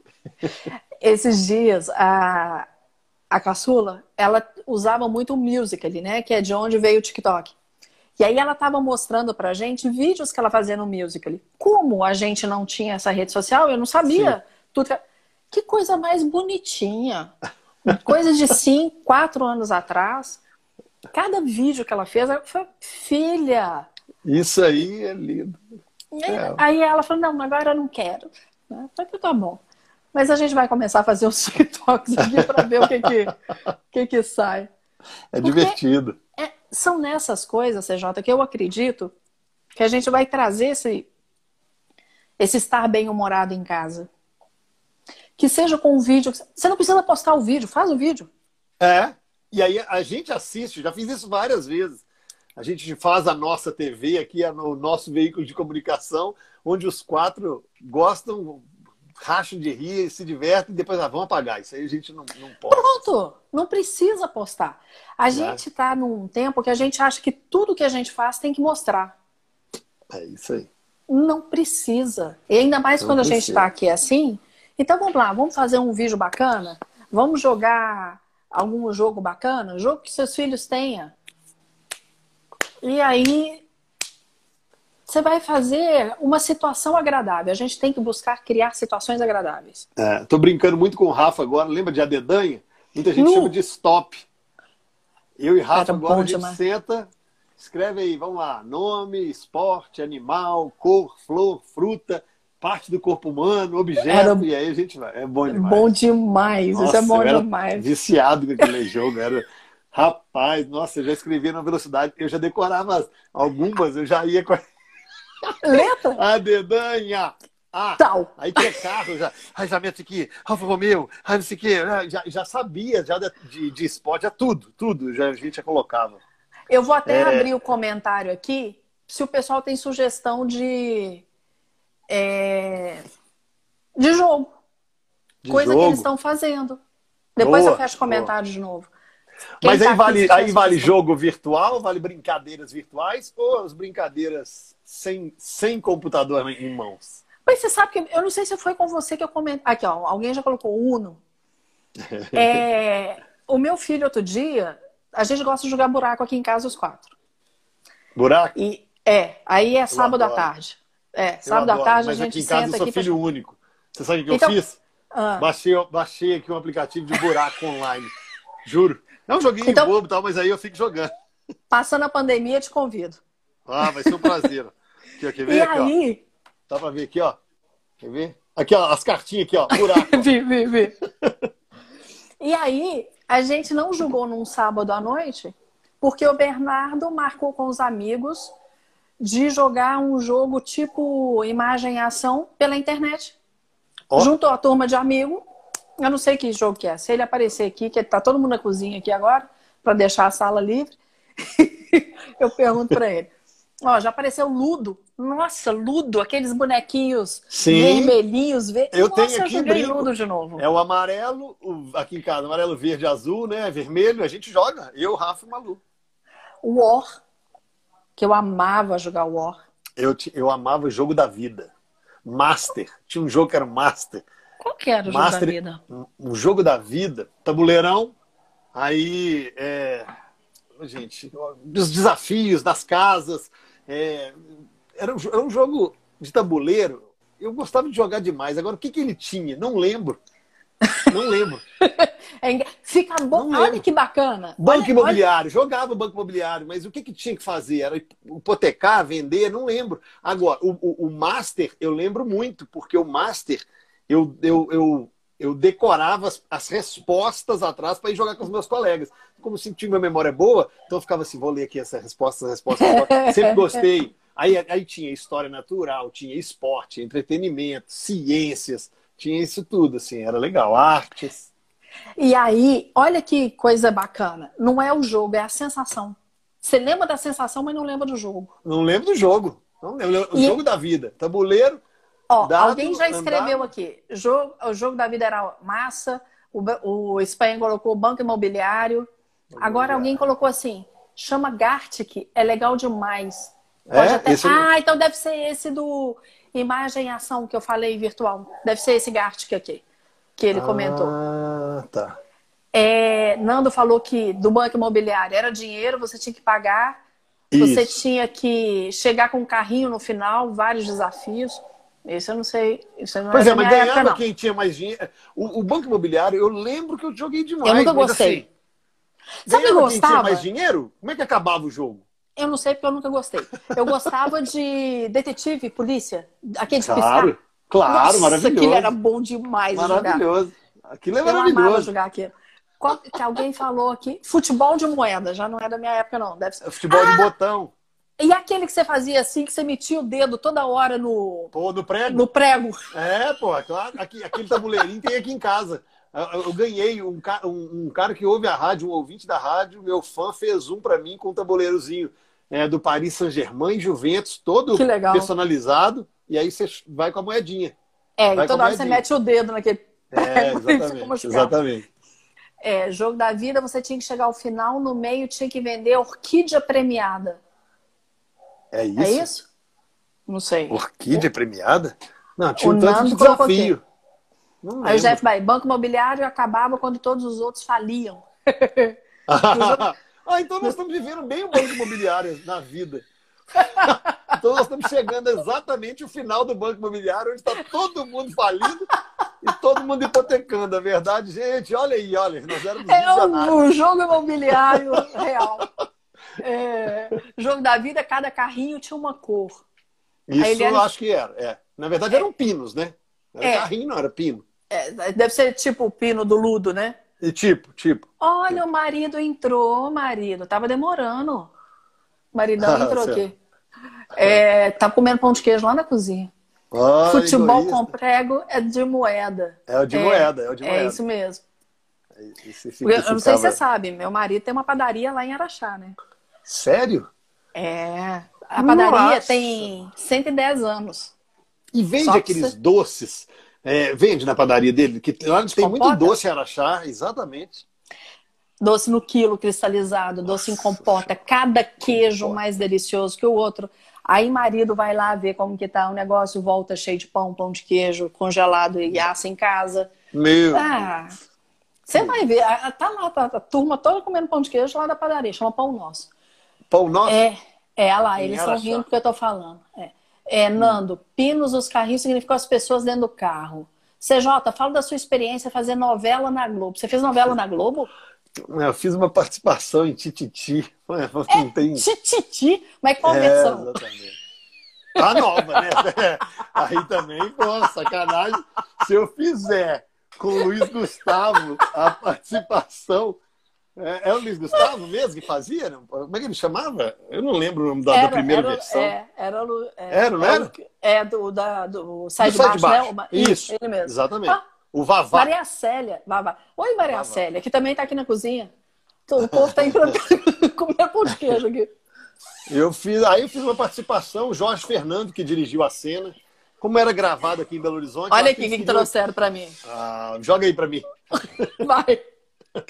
Esses dias, a, a caçula, ela usava muito o Musical.ly, né? Que é de onde veio o TikTok. E aí ela estava mostrando pra gente vídeos que ela fazia no Musical.ly. Como a gente não tinha essa rede social, eu não sabia. Tudo que... coisa mais bonitinha. Coisa de 5, 4 [laughs] anos atrás. Cada vídeo que ela fez, ela foi filha. Isso aí é lindo. É. Aí ela falou, não, agora eu não quero. Né? Falei, tá bom. Mas a gente vai começar a fazer os [laughs] TikToks aqui para ver o que que, que, que sai. É Porque divertido. São nessas coisas, CJ, que eu acredito que a gente vai trazer esse, esse estar bem-humorado em casa. Que seja com um vídeo. Você não precisa postar o vídeo, faz o vídeo. É. E aí a gente assiste, já fiz isso várias vezes. A gente faz a nossa TV aqui, o nosso veículo de comunicação, onde os quatro gostam, racham de rir, se divertem e depois ah, vão apagar. Isso aí a gente não, não pode. Pronto! Não precisa postar. A é. gente está num tempo que a gente acha que tudo que a gente faz tem que mostrar. É isso aí. Não precisa. E ainda mais não quando precisa. a gente está aqui assim. Então vamos lá, vamos fazer um vídeo bacana? Vamos jogar algum jogo bacana? Jogo que seus filhos tenham. E aí você vai fazer uma situação agradável. A gente tem que buscar criar situações agradáveis. É, tô brincando muito com o Rafa agora. Lembra de Adedanha? Muita gente no... chama de stop. Eu e Rafa agora a gente demais. senta, escreve aí, vamos lá, nome, esporte, animal, cor, flor, fruta, parte do corpo humano, objeto, Era... e aí a gente vai. É bom demais. Bom demais, Nossa, isso é bom demais. Viciado com aquele jogo, era. Rapaz, nossa, eu já escrevia na velocidade, eu já decorava algumas, eu já ia com. Letra? A dedanha! Ah, Tal. aí tinha carro, já, ai, já mete aqui, Alfa Romeo, ai, não sei o quê, já, já sabia já de, de esporte, já tudo, tudo, já, a gente já colocava. Eu vou até é... abrir o comentário aqui, se o pessoal tem sugestão de, é, de jogo, de coisa jogo? que eles estão fazendo. Depois boa, eu fecho comentário boa. de novo. Quem Mas tá aí, vale, aí vale jogo virtual, vale brincadeiras virtuais ou as brincadeiras sem, sem computador em mãos? Mas você sabe que eu não sei se foi com você que eu comentei. Aqui, ó, alguém já colocou Uno. [laughs] É, o meu filho, outro dia, a gente gosta de jogar buraco aqui em casa, os quatro. Buraco? E, é, aí é sábado à tarde. É, sábado à tarde Mas a gente aqui em casa senta eu sou filho pra... único. Você sabe o que então... eu fiz? Ah. Baixei, baixei aqui um aplicativo de buraco [laughs] online. Juro. É um joguinho então, bobo, tal, mas aí eu fico jogando. Passando a pandemia, te convido. Ah, vai ser um prazer. Aqui, ó, quer ver? E aqui, aí? Ó. Dá pra ver aqui, ó. Quer ver? Aqui, ó, as cartinhas aqui, ó. Buraco. [laughs] vi, vi, vi. e aí, a gente não jogou num sábado à noite, porque o Bernardo marcou com os amigos de jogar um jogo tipo imagem e ação pela internet. Oh. Juntou a turma de amigo. Eu não sei que jogo que é. Se ele aparecer aqui, que tá todo mundo na cozinha aqui agora, para deixar a sala livre, [laughs] eu pergunto para ele. Ó, já apareceu Ludo. Nossa, Ludo, aqueles bonequinhos Sim. vermelhinhos. Ver... Eu Nossa, tenho aqui eu joguei Ludo de novo. É o amarelo, o, aqui em casa, amarelo, verde, azul, né? Vermelho, a gente joga. Eu, Rafa e Malu. War, que eu amava jogar War. Eu, eu amava o jogo da vida. Master. Tinha um jogo que era Master. Qual que era o Master, jogo da vida? Um jogo da vida, tabuleirão. Aí, é... gente, os desafios das casas. É... Era, um, era um jogo de tabuleiro. Eu gostava de jogar demais. Agora, o que, que ele tinha? Não lembro. Não lembro. [laughs] É, fica bom. Não olha que bacana. Banco olha, imobiliário. Olha... Jogava banco imobiliário, mas o que, que tinha que fazer? Era hipotecar, vender? Não lembro. Agora, o, o, o Master eu lembro muito, porque o Master eu, eu, eu, eu decorava as, as respostas atrás para ir jogar com os meus colegas. Como se tinha uma memória boa, então eu ficava assim: vou ler aqui essa resposta, essa resposta. Sempre [laughs] gostei. Aí, aí tinha história natural, tinha esporte, entretenimento, ciências tinha isso tudo, assim, era legal. Artes. E aí, olha que coisa bacana. Não é o jogo, é a sensação. Você lembra da sensação, mas não lembra do jogo. Não lembro do jogo. Não lembro. O e... jogo da vida. Tabuleiro. Ó, dado, alguém já escreveu andar... aqui. Jogo, o jogo da vida era massa. O, o Espanha colocou banco imobiliário. Agora alguém colocou assim: chama Gartic, é legal demais. Pode é? até... Esse... Ah, então deve ser esse do imagem e ação que eu falei virtual. Deve ser esse Gartic aqui, que ele ah, comentou. Ah, tá. É, Nando falou que do banco imobiliário era dinheiro, você tinha que pagar, Isso. você tinha que chegar com um carrinho no final, vários desafios. Isso eu não sei. Isso não pois é, é mas ganhava época, quem tinha mais dinheiro. O, o, banco imobiliário, eu lembro que eu joguei demais. Eu nunca gostei. Assim, Sabe eu gostava? Quem tinha mais dinheiro? Como é que acabava o jogo? Eu não sei porque eu nunca gostei. Eu gostava de detetive, polícia, aquele de claro, piscar. Claro, Nossa, maravilhoso. Aquilo era bom demais maravilhoso. jogar. Aquilo é maravilhoso. Eu amava jogar aquilo. Qual, que alguém falou aqui, futebol de moeda, já não é da minha época não, deve ser. É futebol ah, de botão. E aquele que você fazia assim, que você metia o dedo toda hora no. Pô, no prego? No prego. É, pô, é claro. Aqui, aquele tabuleirinho tem aqui em casa. Eu, eu ganhei um, um, um, cara que ouve a rádio, um ouvinte da rádio, meu fã, fez um para mim com um tabuleirozinho é, do Paris Saint-Germain, Juventus, todo personalizado, e aí você vai com a moedinha. É, vai e toda hora você mete o dedo naquele. É, [laughs] exatamente. exatamente. É, jogo da vida, você tinha que chegar ao final, no meio tinha que vender orquídea premiada. É isso? É isso? Não sei. Orquídea o... premiada? Não, tinha um tanto de desafio. Aí o Jeff vai, banco imobiliário acabava quando todos os outros faliam. [laughs] Ah, então nós estamos vivendo bem o banco imobiliário na vida. [laughs] Então nós estamos chegando exatamente o final do banco imobiliário, onde está todo mundo falindo e todo mundo hipotecando. A verdade, gente, olha aí, olha, nós éramos É o jogo imobiliário real. [laughs] É, jogo da vida, cada carrinho tinha uma cor. Isso eu acho que era. É. Na verdade, é. eram pinos, né? Era é. carrinho, não era pino. É, deve ser tipo o pino do Ludo, né? E tipo, tipo. Olha, tipo. o marido entrou, marido. Tava demorando. O maridão [laughs] entrou aqui. É, tá comendo pão de queijo lá na cozinha. Ah, Futebol egoísta. com prego é de moeda. É o de é, moeda, é o de é moeda. É isso mesmo. Esse, esse, eu não sei se você sabe, meu marido tem uma padaria lá em Araxá, né? Sério? É. A padaria Nossa. tem 110 anos. E vende aqueles você... doces é, vende na padaria dele, que lá tem muito doce araxá, exatamente. Doce no quilo cristalizado, doce em compota, cada queijo mais delicioso que o outro. Aí marido vai lá ver como que tá o negócio, volta cheio de pão, pão de queijo, congelado e assa em casa. Meu. Ah, você vai ver, tá lá, tá, a turma toda comendo pão de queijo lá da padaria, chama Pão Nosso. Pão Nosso? É, é lá, eles estão rindo porque eu tô falando. É. É, Nando, pinos os carrinhos significam as pessoas dentro do carro. CJ, fala da sua experiência fazer novela na Globo. Você fez novela na Globo? Eu fiz uma participação em Tititi. Não tem... Tititi? Mas qual é, versão? Exatamente. A nova, né? [laughs] Aí também, pô, sacanagem. Se eu fizer com o Luiz Gustavo a participação. É, é, o Luiz Gustavo mesmo que fazia? Como é que ele chamava? Eu não lembro o nome da, era, da primeira era, versão. É, era, é, era, não era? É, do, da, do Sai de Baixo, baixo. Né? Isso, ele mesmo. Exatamente. Ah, o Vavá. Maria Célia. Vavá. Oi, Maria Vavá. Célia, que também está aqui na cozinha. O povo está indo [laughs] comer pão de queijo aqui. Eu fiz, aí eu fiz uma participação, o Jorge Fernando, que dirigiu a cena. Como era gravado aqui em Belo Horizonte. Olha aqui o que, que trouxeram para mim. Ah, joga aí para mim. [laughs] Vai. [laughs]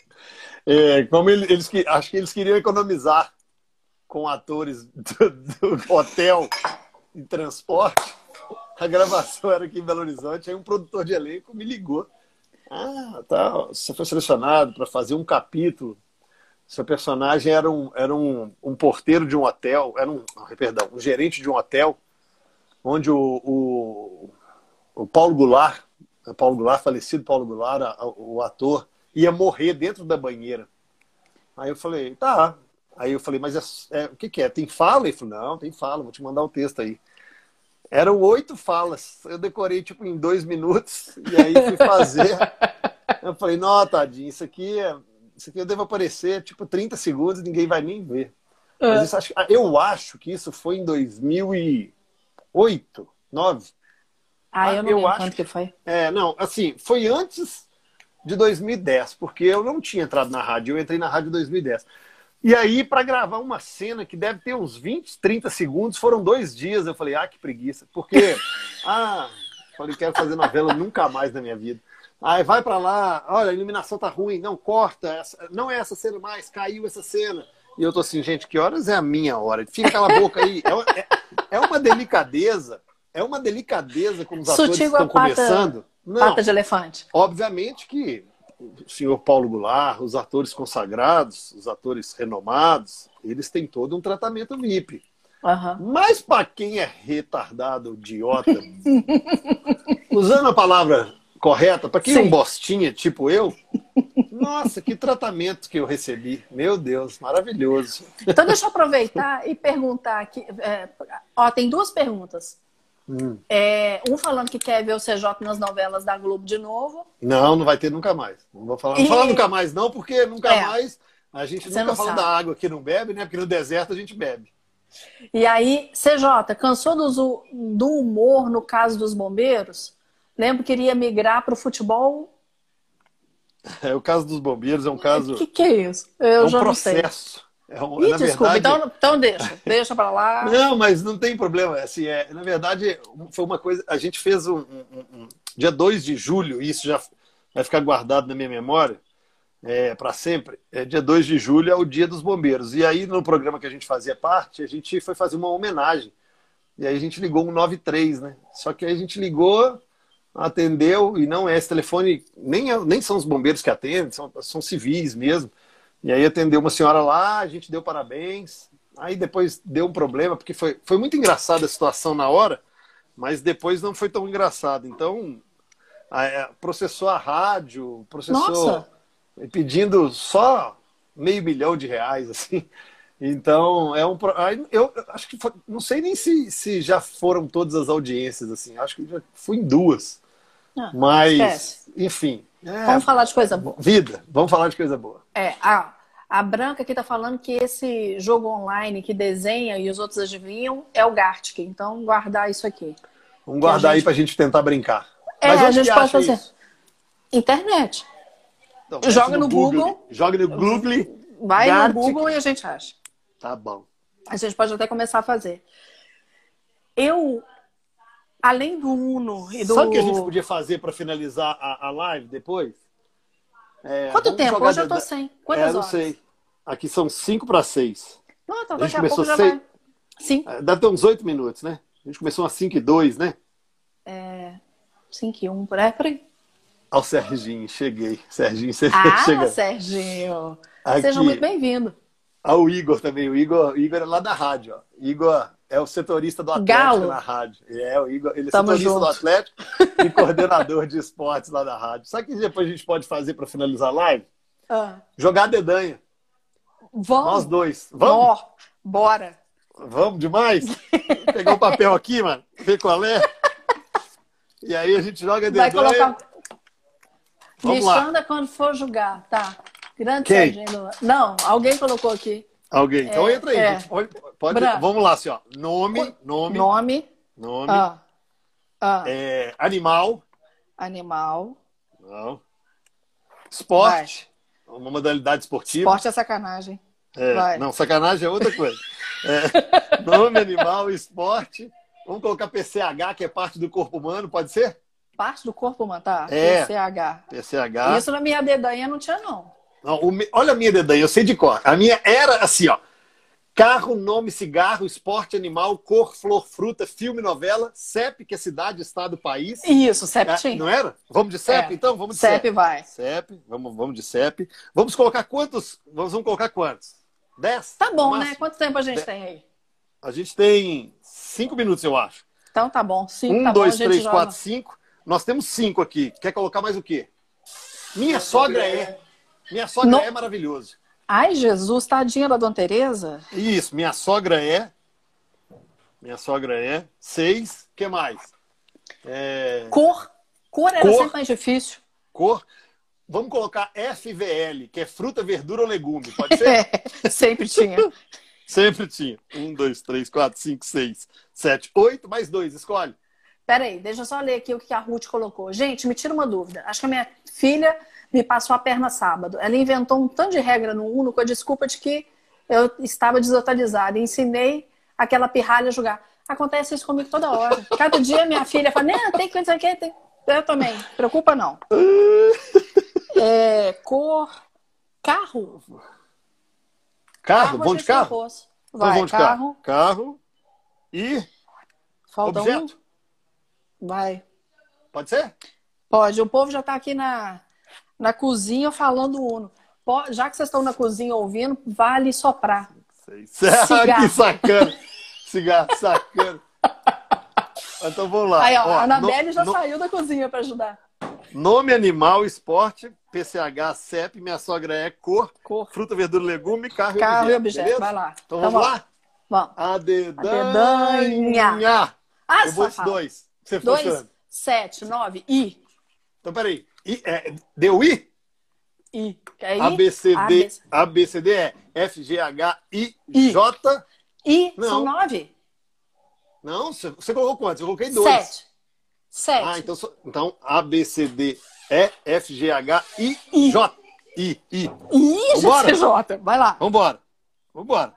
É, como ele, eles acho que eles queriam economizar com atores do, do hotel e transporte. A gravação era aqui em Belo Horizonte. Aí um produtor de elenco me ligou. Ah, tá. Você foi selecionado para fazer um capítulo seu personagem era um, era um, um porteiro de um hotel, era um, perdão, um gerente de um hotel, onde o, o, o Paulo Goulart, o Paulo Goulart, falecido Paulo Goulart, o ator, ia morrer dentro da banheira. Aí eu falei, tá. Aí eu falei, mas é, é, o que, que é? Tem fala? Ele falou, não, tem fala, vou te mandar o texto aí. Eram oito falas. Eu decorei tipo em dois minutos e aí fui fazer. eu falei, não, tadinho, isso aqui é isso aqui eu devo aparecer tipo 30 segundos e ninguém vai nem ver. É. Mas isso, eu acho que isso foi em 2008, 2009. Ah, eu não eu lembro acho, quanto que foi. É, não, assim, foi antes de 2010, porque eu não tinha entrado na rádio, eu entrei na rádio em 2010. E aí, para gravar uma cena que deve ter uns 20, 30 segundos, foram dois dias. Eu falei, ah, que preguiça. Porque, [laughs] ah, falei, quero fazer novela nunca mais na minha vida. Aí vai para lá, olha, a iluminação tá ruim, não corta, essa, não é essa cena mais, caiu essa cena. E eu tô assim, gente, que horas é a minha hora? Fica aquela boca aí. É, é, é uma delicadeza, é uma delicadeza como os atores Sutil estão pata, começando. Não, pata de elefante. Obviamente que o senhor Paulo Goulart, os atores consagrados, os atores renomados, eles têm todo um tratamento VIP. Uhum. Mas para quem é retardado, idiota, [laughs] usando a palavra correta, para quem é um bostinha tipo eu, nossa, que tratamento que eu recebi. Meu Deus, maravilhoso. Então deixa eu aproveitar e perguntar aqui. É, ó, tem duas perguntas. Hum. É, um falando que quer ver o CJ nas novelas da Globo de novo. Não, não vai ter nunca mais. Não vou falar, não falar nunca mais, não, porque nunca é. mais a gente Você nunca fala sabe. da água que não bebe, né? Porque no deserto a gente bebe. E aí, CJ, cansou do, do humor no caso dos bombeiros? Lembro que iria migrar para o futebol. [laughs] É, o caso dos bombeiros é um caso. O que, que, é isso? Eu é um já processo. É um, Ih, desculpa, verdade... então, então deixa, [laughs] deixa para lá. Não, mas não tem problema. Assim, é, na verdade, foi uma coisa. A gente fez um, um, um dia 2 de julho, e isso já vai ficar guardado na minha memória é, para sempre. É, dia 2 de julho é o dia dos bombeiros. E aí, no programa que a gente fazia parte, a gente foi fazer uma homenagem. E aí a gente ligou um 93, né? Só que aí a gente ligou atendeu e não é esse telefone, nem, é, nem são os bombeiros que atendem, são, são civis mesmo. E aí atendeu uma senhora lá, a gente deu parabéns. Aí depois deu um problema, porque foi, foi muito engraçada a situação na hora, mas depois não foi tão engraçado. Então, a, processou a rádio, processou Nossa. pedindo só meio milhão de reais, assim. Então, é um. Eu acho que foi, não sei nem se, se já foram todas as audiências, assim. Acho que já fui em duas. Ah, Mas, esquece. enfim. É, vamos falar de coisa boa. Vida, vamos falar de coisa boa. É, a, a Branca aqui está falando que esse jogo online que desenha e os outros adivinham é o Gartic. Então, guardar isso aqui. Vamos guardar gente... aí para a gente tentar brincar. É, Mas a gente pode fazer. Isso? Internet. Então, joga no, Google, Google. Joga no Google. Vai Gartic. no Google e a gente acha. Tá bom. A gente pode até começar a fazer. Eu além do Uno e do. Sabe o que a gente podia fazer para finalizar a, a, live depois? É, Quanto tempo? Hoje eu tô sem. Quantas é, não horas? sei. Aqui são 5 para 6. Não, então a gente a pouco seis... Sim. É, deve ter uns 8 minutos, né? A gente começou às 5 e 2, né? É. 5 e 1, por aí, por aí. Ao Serginho, cheguei. Serginho, você ah, [laughs] chega. Serginho. Aqui. Seja muito bem-vindo. Ao Igor também. O Igor, o Igor é lá da rádio, ó. Igor é o setorista do Atlético Galo. na rádio. É, o Igor, ele é Tamo setorista junto. do Atlético e coordenador de esportes lá da rádio. Sabe o que depois a gente pode fazer para finalizar a live? Ah, Jogar dedanha. vamos. Nós dois. Vamos? Ó, bora. Vamos demais? Pegar o papel aqui, mano. Ver qual é. E aí a gente joga Vai dedanha. colocar. Vamos Me lá. quando for julgar, tá? Grande Quem? Serginho. Não, alguém colocou aqui. Alguém. Então É, entra aí. é. gente. Pode... Bran. Vamos lá, assim, ó. Nome, nome, Nome. nome. Ah. Ah. É, animal. Animal. Não. Esporte. Uma modalidade esportiva. Esporte é sacanagem. É, Vai. Não, sacanagem é outra coisa. [laughs] É, nome, animal, esporte. Vamos colocar PCH, que é parte do corpo humano, pode ser? Parte do corpo humano, tá? É. PCH. PCH. Isso na minha dedanha não tinha, não. Não, o me- Olha a minha dedanha, eu sei de cor. A minha era assim, ó. Carro, nome, cigarro, esporte, animal, cor, flor, fruta, filme, novela, CEP, que é cidade, estado, país. Isso, CEP tinha. não era? Vamos de CEP, É. então? Vamos de CEP CEP. vai. CEP, vamos, vamos de CEP. Vamos colocar quantos? Vamos, vamos colocar quantos? Dez? Tá bom, né? Quanto tempo a gente De- tem aí? A gente tem cinco minutos, eu acho. Então tá bom. Cinco, Um, tá bom, dois, gente três, joga. quatro, cinco. Nós temos cinco aqui. Quer colocar mais o quê? Minha sogra é. Minha sogra Não. é maravilhoso. Ai, Jesus, tadinha da Dona Tereza. Isso, minha sogra é. Minha sogra é. Seis. que mais? É, Cor. Cor era Cor. sempre mais difícil. cor. Vamos colocar FVL, que é fruta, verdura ou legume. Pode [laughs] ser? É, sempre tinha. [laughs] Sempre tinha. Um, dois, três, quatro, cinco, seis, sete, oito, mais dois. Escolhe. Peraí, deixa eu só ler aqui o que a Ruth colocou. Gente, me tira uma dúvida. Acho que a minha filha me passou a perna sábado. Ela inventou um tanto de regra no Uno com a desculpa de que eu estava desatualizada. Ensinei aquela pirralha a jogar. Acontece isso comigo toda hora. Cada dia minha filha fala, não, tem que fazer aqui, tem. Eu também. Preocupa não. É, cor. Carro. Carro, a bom de carro? Então vamos de carro. carro. Carro e Falta objeto. um. Vai. Pode ser? Pode. O povo já está aqui na, na cozinha falando Uno. Já que vocês estão na cozinha ouvindo, vale soprar. Seis. [laughs] Cigarro. que sacana. Cigarro, sacana. Então vamos lá. Aí, ó, Ó, a Anabelle no- já no- saiu da cozinha para ajudar. Nome, animal, esporte, PCH, CEP, minha sogra é cor, Cor, fruta, verdura, legume, carro, carro e e objeto. objeto. Vai lá. Então vamos lá? Vamos. A dedanha. dedanha. Ah, Eu vou safado. dois. Você Dois, sete, nove, I. Então, peraí. I, é, deu I? I. Aí, A, B, C, D, ABC. A, B, C, D, E, F, G, H, I, I. J. I, Não. são nove? Não, você, colocou quantos? Eu coloquei dois. Sete. Sete. Ah, então, então A, B, C, D, E, F, G, H, I, I. J. I, I. Vambora. GCJ. Vai lá. Vambora. Vambora.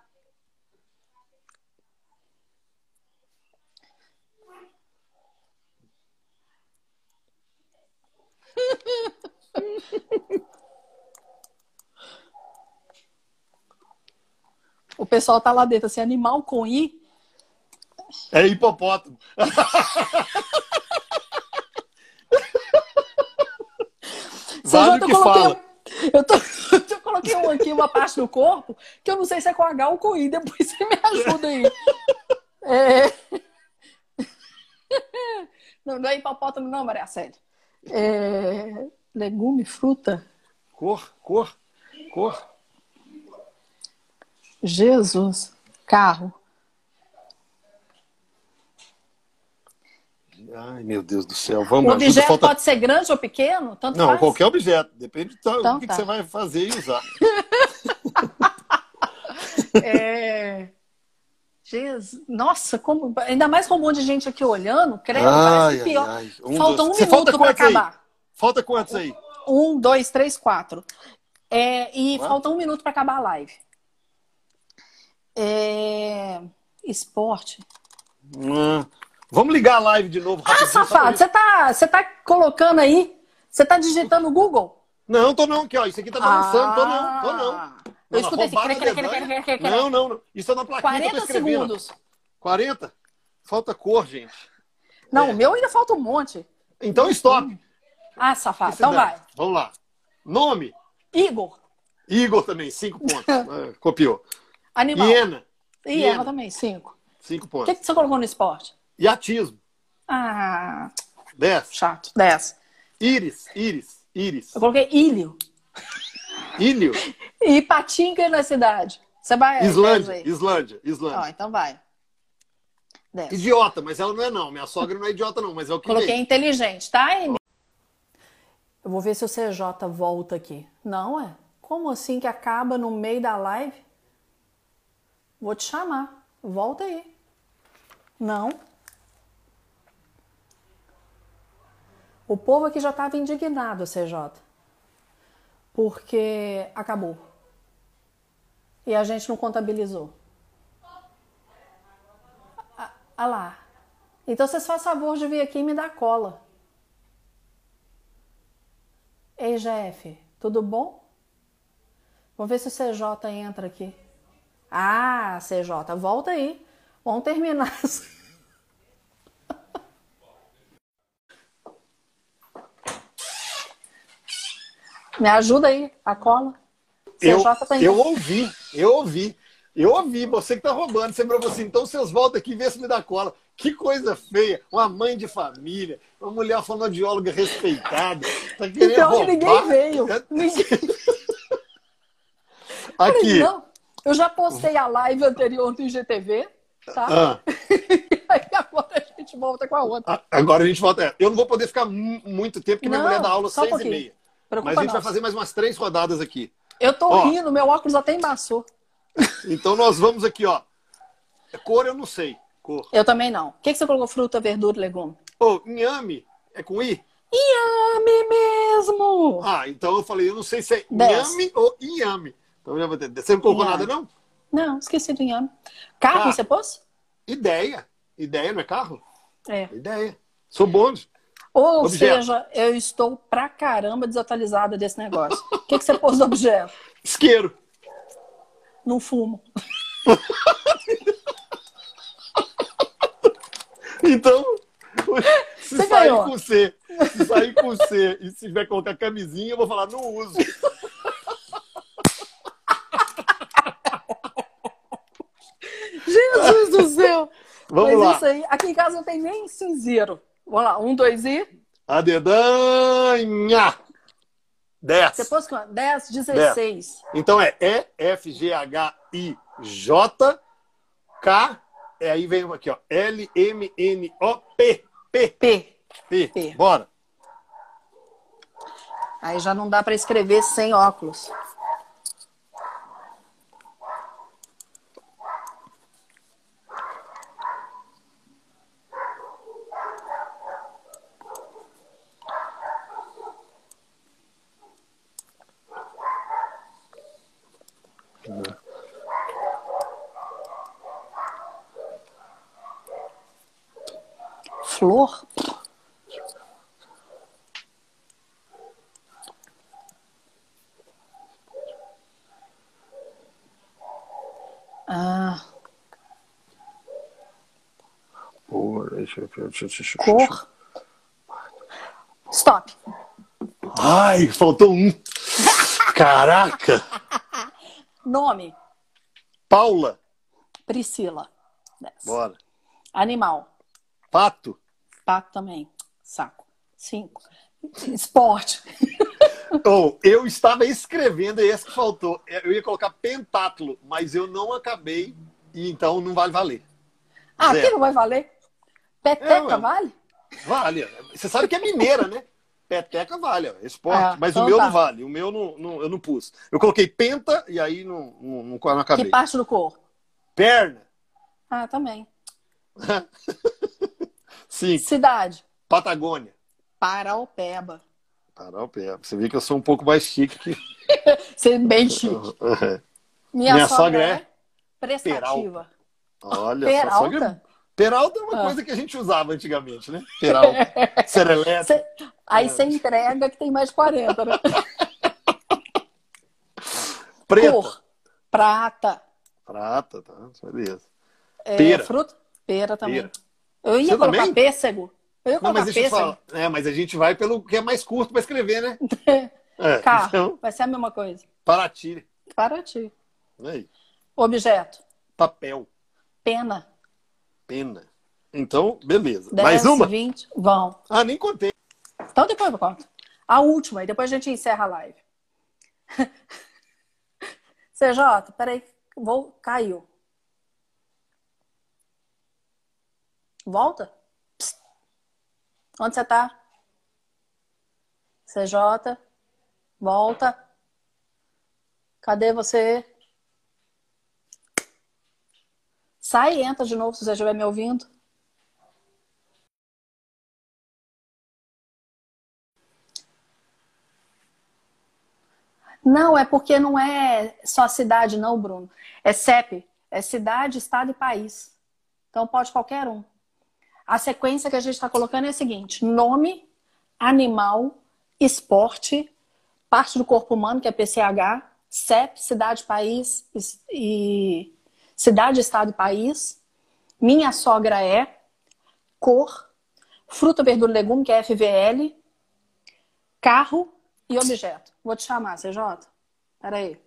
O pessoal tá lá dentro, assim, animal com I. É hipopótamo. Vale que fala. um- eu, tô, [laughs] eu coloquei um aqui, uma parte do corpo, que eu não sei se é com H ou com I. Depois você me ajuda aí. [laughs] É... [laughs] Não, não é hipopótamo, não, Maria Célia. É... Legume, fruta. Cor, cor, cor. Jesus. Carro. Ai, meu Deus do céu. O Vamos ajuda, objeto falta- pode ser grande ou pequeno? Tanto Não, faz. qualquer objeto. Depende do Então o que, tá. que você vai fazer e usar. [laughs] É... Jesus. Nossa, como... ainda mais com um monte de gente aqui olhando, creio, Ai, parece pior. ai, ai. Um, Falta dois- um minuto para quantos aí? Falta quantos aí? Um, dois, três, quatro. É, e Quatro? falta um minuto para acabar a live. É, Esporte. Hum, Vamos ligar a live de novo Ah, safado, você tá, você tá colocando aí? Você tá digitando no Google? Não, tô não, aqui, ó. Isso aqui tá balançando, tô não, tô não. Ah. Eu Não, escutei Não, não, não. Isso é na plaquinha que eu tô 40 escrevendo. segundos. 40? Falta cor, gente. Não, É. o meu ainda falta um monte. Então, stop. Ah, safado. Então vai. Vamos lá. Nome. Igor. Igor também, cinco pontos. Ah, [laughs] Copiou. Animal. Hiena, hiena. ela também, cinco. cinco O pontos. que, que você colocou no esporte? Iatismo, Ah, dez. chato. Dez. Íris, íris, íris. Eu coloquei ilho. Ilho. [laughs] E Patinga na cidade. Você vai. Islândia. Islândia, Islândia. Ó, então vai. Desce. Idiota, mas ela não é não. Minha sogra não é idiota não, mas é o que Coloquei veio. inteligente, tá, Amy? Eu vou ver se o CJ volta aqui. Não, é? Como assim que acaba no meio da live? Vou te chamar. Volta aí. Não. O povo aqui já estava indignado, CJ. Porque acabou. E a gente não contabilizou. Ah, ah lá. Então vocês fazem favor de vir aqui e me dar cola. Jeff, tudo bom? Vamos ver se o CJ entra aqui. Ah, CJ, volta aí. Vamos terminar. [laughs] Me ajuda aí, a cola. Eu, CJ tá eu ouvi, eu ouvi. Eu ouvi, você que tá roubando. Você falou assim, então vocês voltam aqui e vê se me dá cola. Que coisa feia. Uma mãe de família, uma mulher fonoaudióloga respeitada. Tá Então roubar. ninguém veio. É- [laughs] Ninguém... [laughs] Aqui. Não, eu já postei a live anterior do IGTV, tá? Ah, E [laughs] aí agora a gente volta com a outra. agora a gente volta. Eu não vou poder ficar mu- muito tempo, porque minha Não, mulher dá aula um seis e pouquinho. meia. Preocupa Mas a gente vai fazer mais umas três rodadas aqui. Eu tô Ó. rindo, meu óculos até embaçou. Então nós vamos aqui, ó. Cor eu não sei. Cor. Eu também não. O que, que você colocou? Fruta, verdura, legume? Ô, inhame é com I? Inhame mesmo! Ah, então eu falei, eu não sei se é inhame ou inhame. Então eu já vou ter. Você não colocou Inhame. nada, não? Não, esqueci do inhame. Carro, Tá. você pôs? Ideia. Ideia não é carro? É. Ideia. Sou bônus. Ou Objeto. seja, eu estou pra caramba desatualizada desse negócio. O que, que você pôs do objeto? [laughs] Isqueiro. Não fumo. [laughs] Então, se Você sair ganhou. com C, se sair com C e se tiver que colocar camisinha, eu vou falar, não uso. Jesus do céu! [laughs] Vamos Mas lá. isso aí, aqui em casa não tem nem cinzeiro. Vamos lá, um, dois e. A dedanha. 10. Você pôs quanto? 10, 16. Então é E, F, G, H, I, J, K, e aí vem aqui, ó, L, M, N, O, P, P, P. P. P. Bora. Aí já não dá pra escrever sem óculos. Flor? Ah, Cor. Stop. Ai, faltou um. Caraca. Nome: Paula. Priscila. Dez. Bora. Animal: Pato. pato também. Saco. Cinco. Esporte. [laughs] Oh, eu estava escrevendo esse que faltou. Eu ia colocar pentátulo, mas eu não acabei, e então não vale valer. Ah, Zero. aqui não vai valer? Peteca É, vale? Vale. Você sabe que é mineira, né? Peteca vale, ó, esporte. Ah, mas então o meu tá. não vale. O meu não, não- eu não pus. Eu coloquei penta e aí não, não, não, não acabei. Que parte do corpo? Perna. Ah, também. [laughs] Sim. Cidade: Patagônia. Paraupeba. Paraupé. Você vê que eu sou um pouco mais chique que. [laughs] Você é bem chique. [laughs] Minha, Minha sogra, é é prestativa. Olha Peralta? Sogra... Peralta é uma Ah. coisa que a gente usava antigamente, né? Peralta. Serelepe. Cê- aí É. você entrega que tem mais de 40, né? Preta. Cor: prata. Prata, tá. Beleza. É, Pera. Fruta? Pera também. Pera. Eu ia Você colocar também? pêssego. Eu ia Não, colocar pêssego. É, mas a gente vai pelo que é mais curto para escrever, né? [laughs] É, Carro. então, Vai ser a mesma coisa. Paraty. Para ti. Aí. Objeto: Papel. pena. Pena. Então, beleza. 10, mais uma? 20. Vão. Ah, nem contei. Então depois eu conto. A última, e depois a gente encerra a live. [laughs] CJ, peraí, vou, caiu. Volta. Psst. Onde você tá? CJ, volta. Cadê você? Sai e entra de novo se você estiver me ouvindo. Não, é porque não é só cidade, não, Bruno. É CEP, é cidade, estado e país. Então pode qualquer um. A sequência que a gente está colocando é a seguinte: nome, animal, esporte, parte do corpo humano, que é PCH, CEP, cidade, país e cidade, estado e país. Minha sogra é cor, fruta, verdura legume, que é FVL, carro e objeto. Vou te chamar, CJ. Peraí.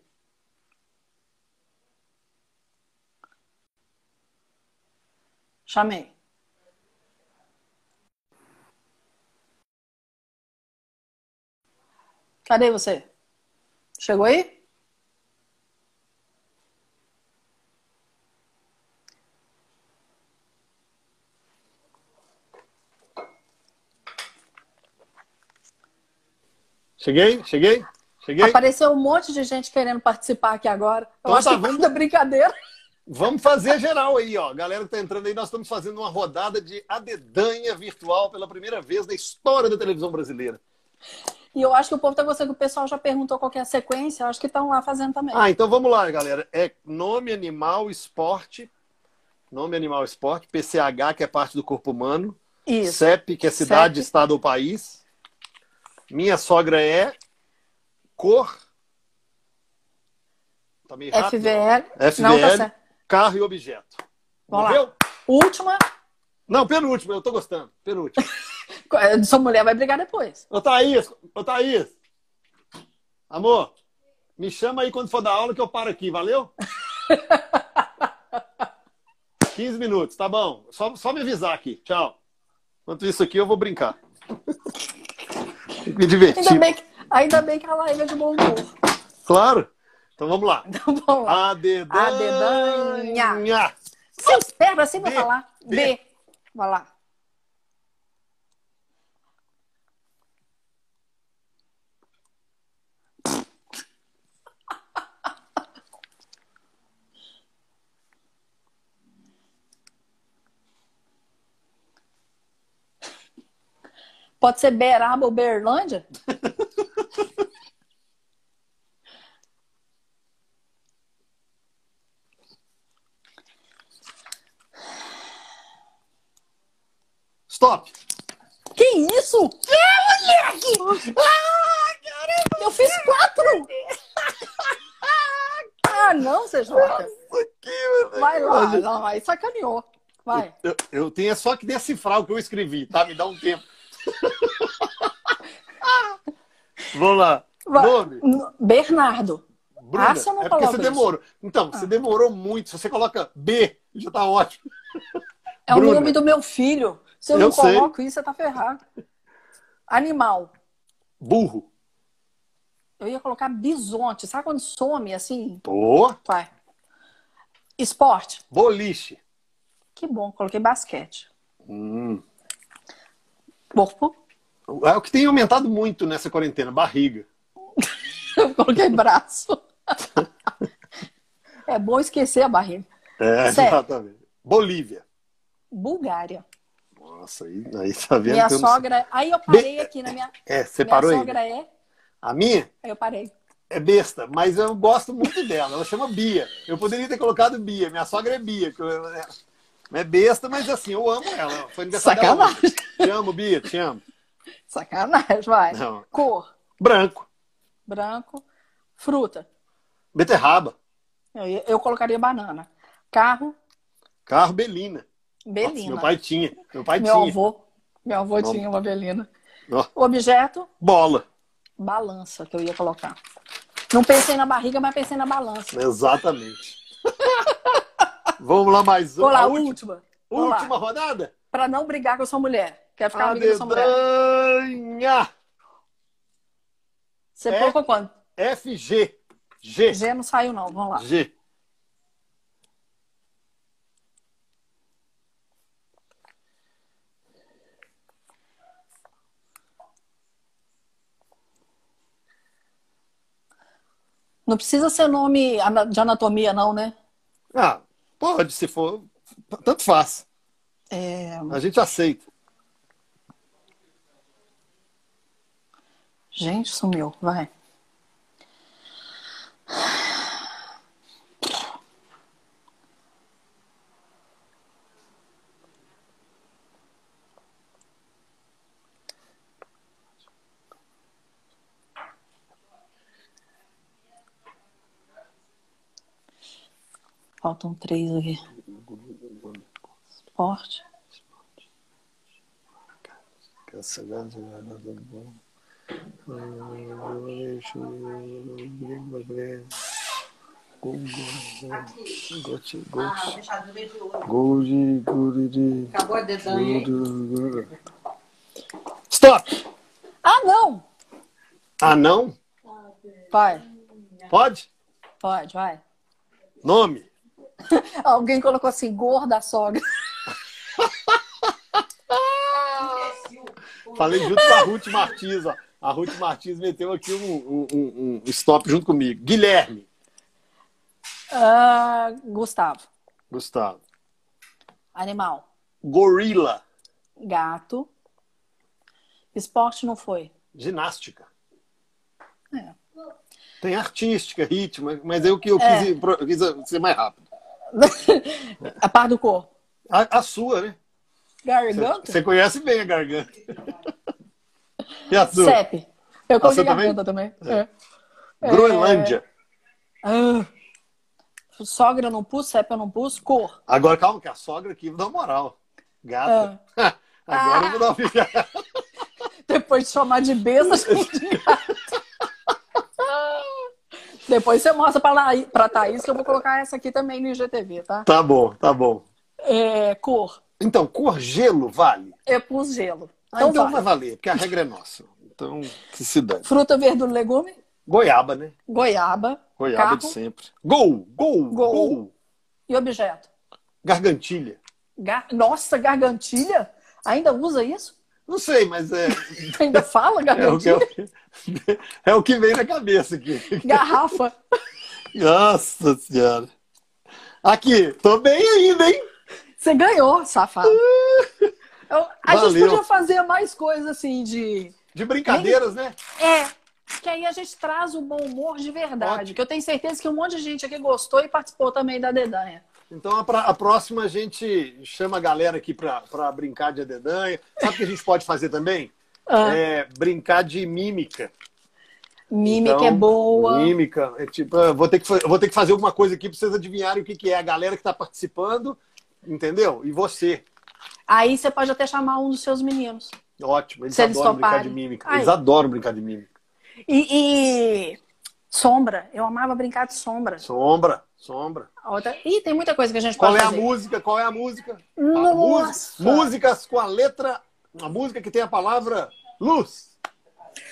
Chamei. Cadê você? Chegou aí? Cheguei, cheguei, cheguei. Apareceu um monte de gente querendo participar aqui agora. Eu então, acho tá, vamos... brincadeira. Vamos fazer geral aí, ó. Galera que tá entrando aí, nós estamos fazendo uma rodada de adedanha virtual pela primeira vez na história da televisão brasileira. E eu acho que o povo tá gostando, que o pessoal já perguntou qual é a sequência, eu acho que estão lá fazendo também. Ah, então vamos lá, galera. É nome, animal, esporte. Nome, animal, esporte. PCH, que é parte do corpo humano. Isso. CEP, que é cidade, CEP. estado ou país. Minha sogra é cor. Tá meio rápido. FVL. FVL, Não, tá carro e objeto. Vamos lá. Última. Não, penúltima, eu tô gostando. Penúltima. [laughs] Sua mulher vai brigar depois. Ô, Thaís, ô, Thaís. Amor, me chama aí quando for dar aula que eu paro aqui, valeu? [laughs] 15 minutos, tá bom. Só, só me avisar aqui. Tchau. Enquanto isso aqui, eu vou brincar. Me divertir. Ainda bem, que, ainda bem que a live é de bom humor. Claro. Então vamos lá. [laughs] Então vamos lá. Adedanha. Adedanha. Sim, espera assim pra falar. B. Vai lá. Pode ser Beraba ou Berlândia? Stop! Que isso? É, moleque! Ah, caramba! Eu fiz quatro! ah, não, CJ. Vai lá, não, aí sacaneou. Vai. Eu, eu tenho só que decifrar o que eu escrevi, tá? Me dá um tempo. Vamos lá. Nome? Bernardo. Bruna, não é porque você demorou. Então, ah. você demorou muito. Se você coloca B, já tá ótimo. [laughs] É Bruna. o nome do meu filho. Se eu, eu não sei. coloco isso, você tá ferrado. Animal. Burro. Eu ia colocar bisonte. Sabe quando some assim? Boa. Vai. Esporte. Boliche. Que bom, coloquei basquete. Hum. Corpo. É o que tem aumentado muito nessa quarentena, barriga. Eu coloquei braço. é bom esquecer a barriga. É, exatamente. Bolívia. Bulgária. Nossa, aí, aí tá vendo. Minha sogra. Aí eu parei aqui na minha. É, você parou aí? Minha sogra é. A minha? Aí eu parei. É besta, mas eu gosto muito dela. Ela chama Bia. Eu poderia ter colocado Bia. Minha sogra é Bia. É besta, mas assim, eu amo ela. Foi aniversário Sacanagem. Dela. Te amo, Bia, te amo. Sacanagem, vai. Não. Cor. Branco. Branco. Fruta. Beterraba. Eu, eu colocaria banana. Carro. Carro Belina. Belina. Nossa, meu pai tinha. Meu pai meu tinha. Avô, meu avô tinha uma Belina. Objeto. Bola. Balança, que eu ia colocar. Não pensei na barriga, mas pensei na balança. Exatamente. [laughs] Vamos lá mais uma. Lá, última. Última, última rodada? Para não brigar com a sua mulher. Quer ficar amiga da sua mulher? Você é, colocou quanto? FG. G. G não saiu, não. Vamos lá. G. Não precisa ser nome de anatomia, não, né? Ah, pode, se for. Tanto faz. É, A gente aceita. Gente, sumiu. Vai. Faltam três aqui. Esporte. De. Acabou a dedanha? Stop! Ah, não! Ah, não? Vai, Pode? pode, vai. Nome? [laughs] Alguém colocou assim, gorda sogra. [laughs] Falei junto com a Ruth Martins, ó. A Ruth Martins meteu aqui um, um- um- um stop junto comigo. Guilherme. Ah, Gustavo. Gustavo. Animal. Gorila. Gato. Esporte não foi. Ginástica. É. Tem artística, ritmo, mas eu que eu É. quis, eu quis ser mais rápido. [laughs] A par do corpo. A, a sua, né? Garganta? Você conhece bem a garganta. [laughs] E a sua? CEP. Eu coloquei A também? também. É. Groenlândia. Ah. Sogra não pus, CEP eu não pus, cor. Agora, calma, que a sogra aqui dá moral. Gata. Ah. [laughs] Agora eu vou dar uma. [laughs] Depois de chamar de besta, [laughs] de gato. Depois você mostra pra, pra Thaís que eu vou colocar essa aqui também no IGTV, tá? Tá bom, tá bom. É, cor. Então, cor gelo vale? Eu pus gelo. Ah, Então, então vai. vai valer, porque a regra é nossa. Então, que se dane. Fruta, verdura, legume. Goiaba, né? Goiaba. Goiaba carro de sempre. Gol, gol, Gol. gol. e objeto. Gargantilha. Gar- Nossa, gargantilha? Ainda usa isso? Não sei, mas é, [laughs] Ainda fala [laughs] é, o que, é, gargantilha? [laughs] é o que vem na cabeça aqui. Garrafa. Nossa Senhora. Aqui, tô bem ainda, hein? Você ganhou, safado. Eu- a gente Valeu. podia fazer mais coisas assim de. De brincadeiras, né? É. Que aí a gente traz o bom humor de verdade. Ótimo. Que eu tenho certeza que um monte de gente aqui gostou e participou também da dedanha. Então a, pra- a próxima a gente chama a galera aqui pra, pra brincar de adedanha. Sabe o que a gente pode fazer também? Ah, É brincar de mímica. mímica Então, é boa. Mímica. É tipo, vou ter que, vou ter que fazer alguma coisa aqui pra vocês adivinharem o que, que é. A galera que tá participando, entendeu? E você. Aí você pode até chamar um dos seus meninos. Ótimo. Eles Se eles adoram brincar de mímica. Aí. Eles adoram brincar de mímica. E, e sombra. Eu amava brincar de sombra. Sombra, sombra. A Outra... Ih, tem muita coisa que a gente Qual pode é a fazer. música? Qual é a música? A Nossa! música- músicas com a letra. A música que tem a palavra luz.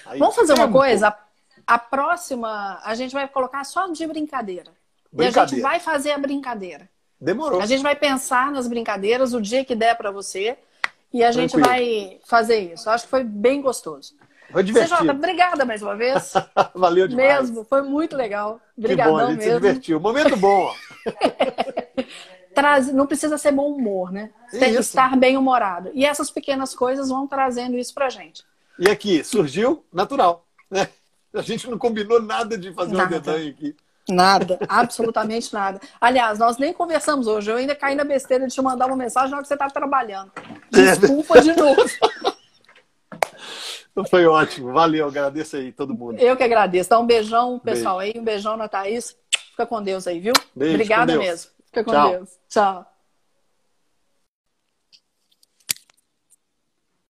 Aí, Vamos fazer uma coisa? A, a próxima a gente vai colocar só de brincadeira. E a gente Brincadeira. vai fazer a brincadeira. Demorou. A gente vai pensar nas brincadeiras o dia que der pra você. E a gente Tranquilo. vai fazer isso. Acho que foi bem gostoso. Foi divertido. CJ, obrigada mais uma vez. [laughs] Valeu demais. mesmo, foi muito legal. Que bom, a Obrigadão gente se mesmo. divertiu. Momento bom. [laughs] Traz, não precisa ser bom humor, né? Tem que estar bem humorado. E essas pequenas coisas vão trazendo isso pra gente. E aqui, surgiu natural. Né? A gente não combinou nada de fazer Nada. dedanha aqui. Nada, absolutamente nada. Aliás, nós nem conversamos hoje. Eu ainda caí na besteira de te mandar uma mensagem na hora que você estava trabalhando. Desculpa de novo. [laughs] Foi ótimo. Valeu, agradeço aí todo mundo. Eu que agradeço. Dá um beijão, pessoal aí. Um beijão na Thaís. Fica com Deus aí, viu? Beijo, Obrigada mesmo. Fica com Tchau. Deus. Tchau.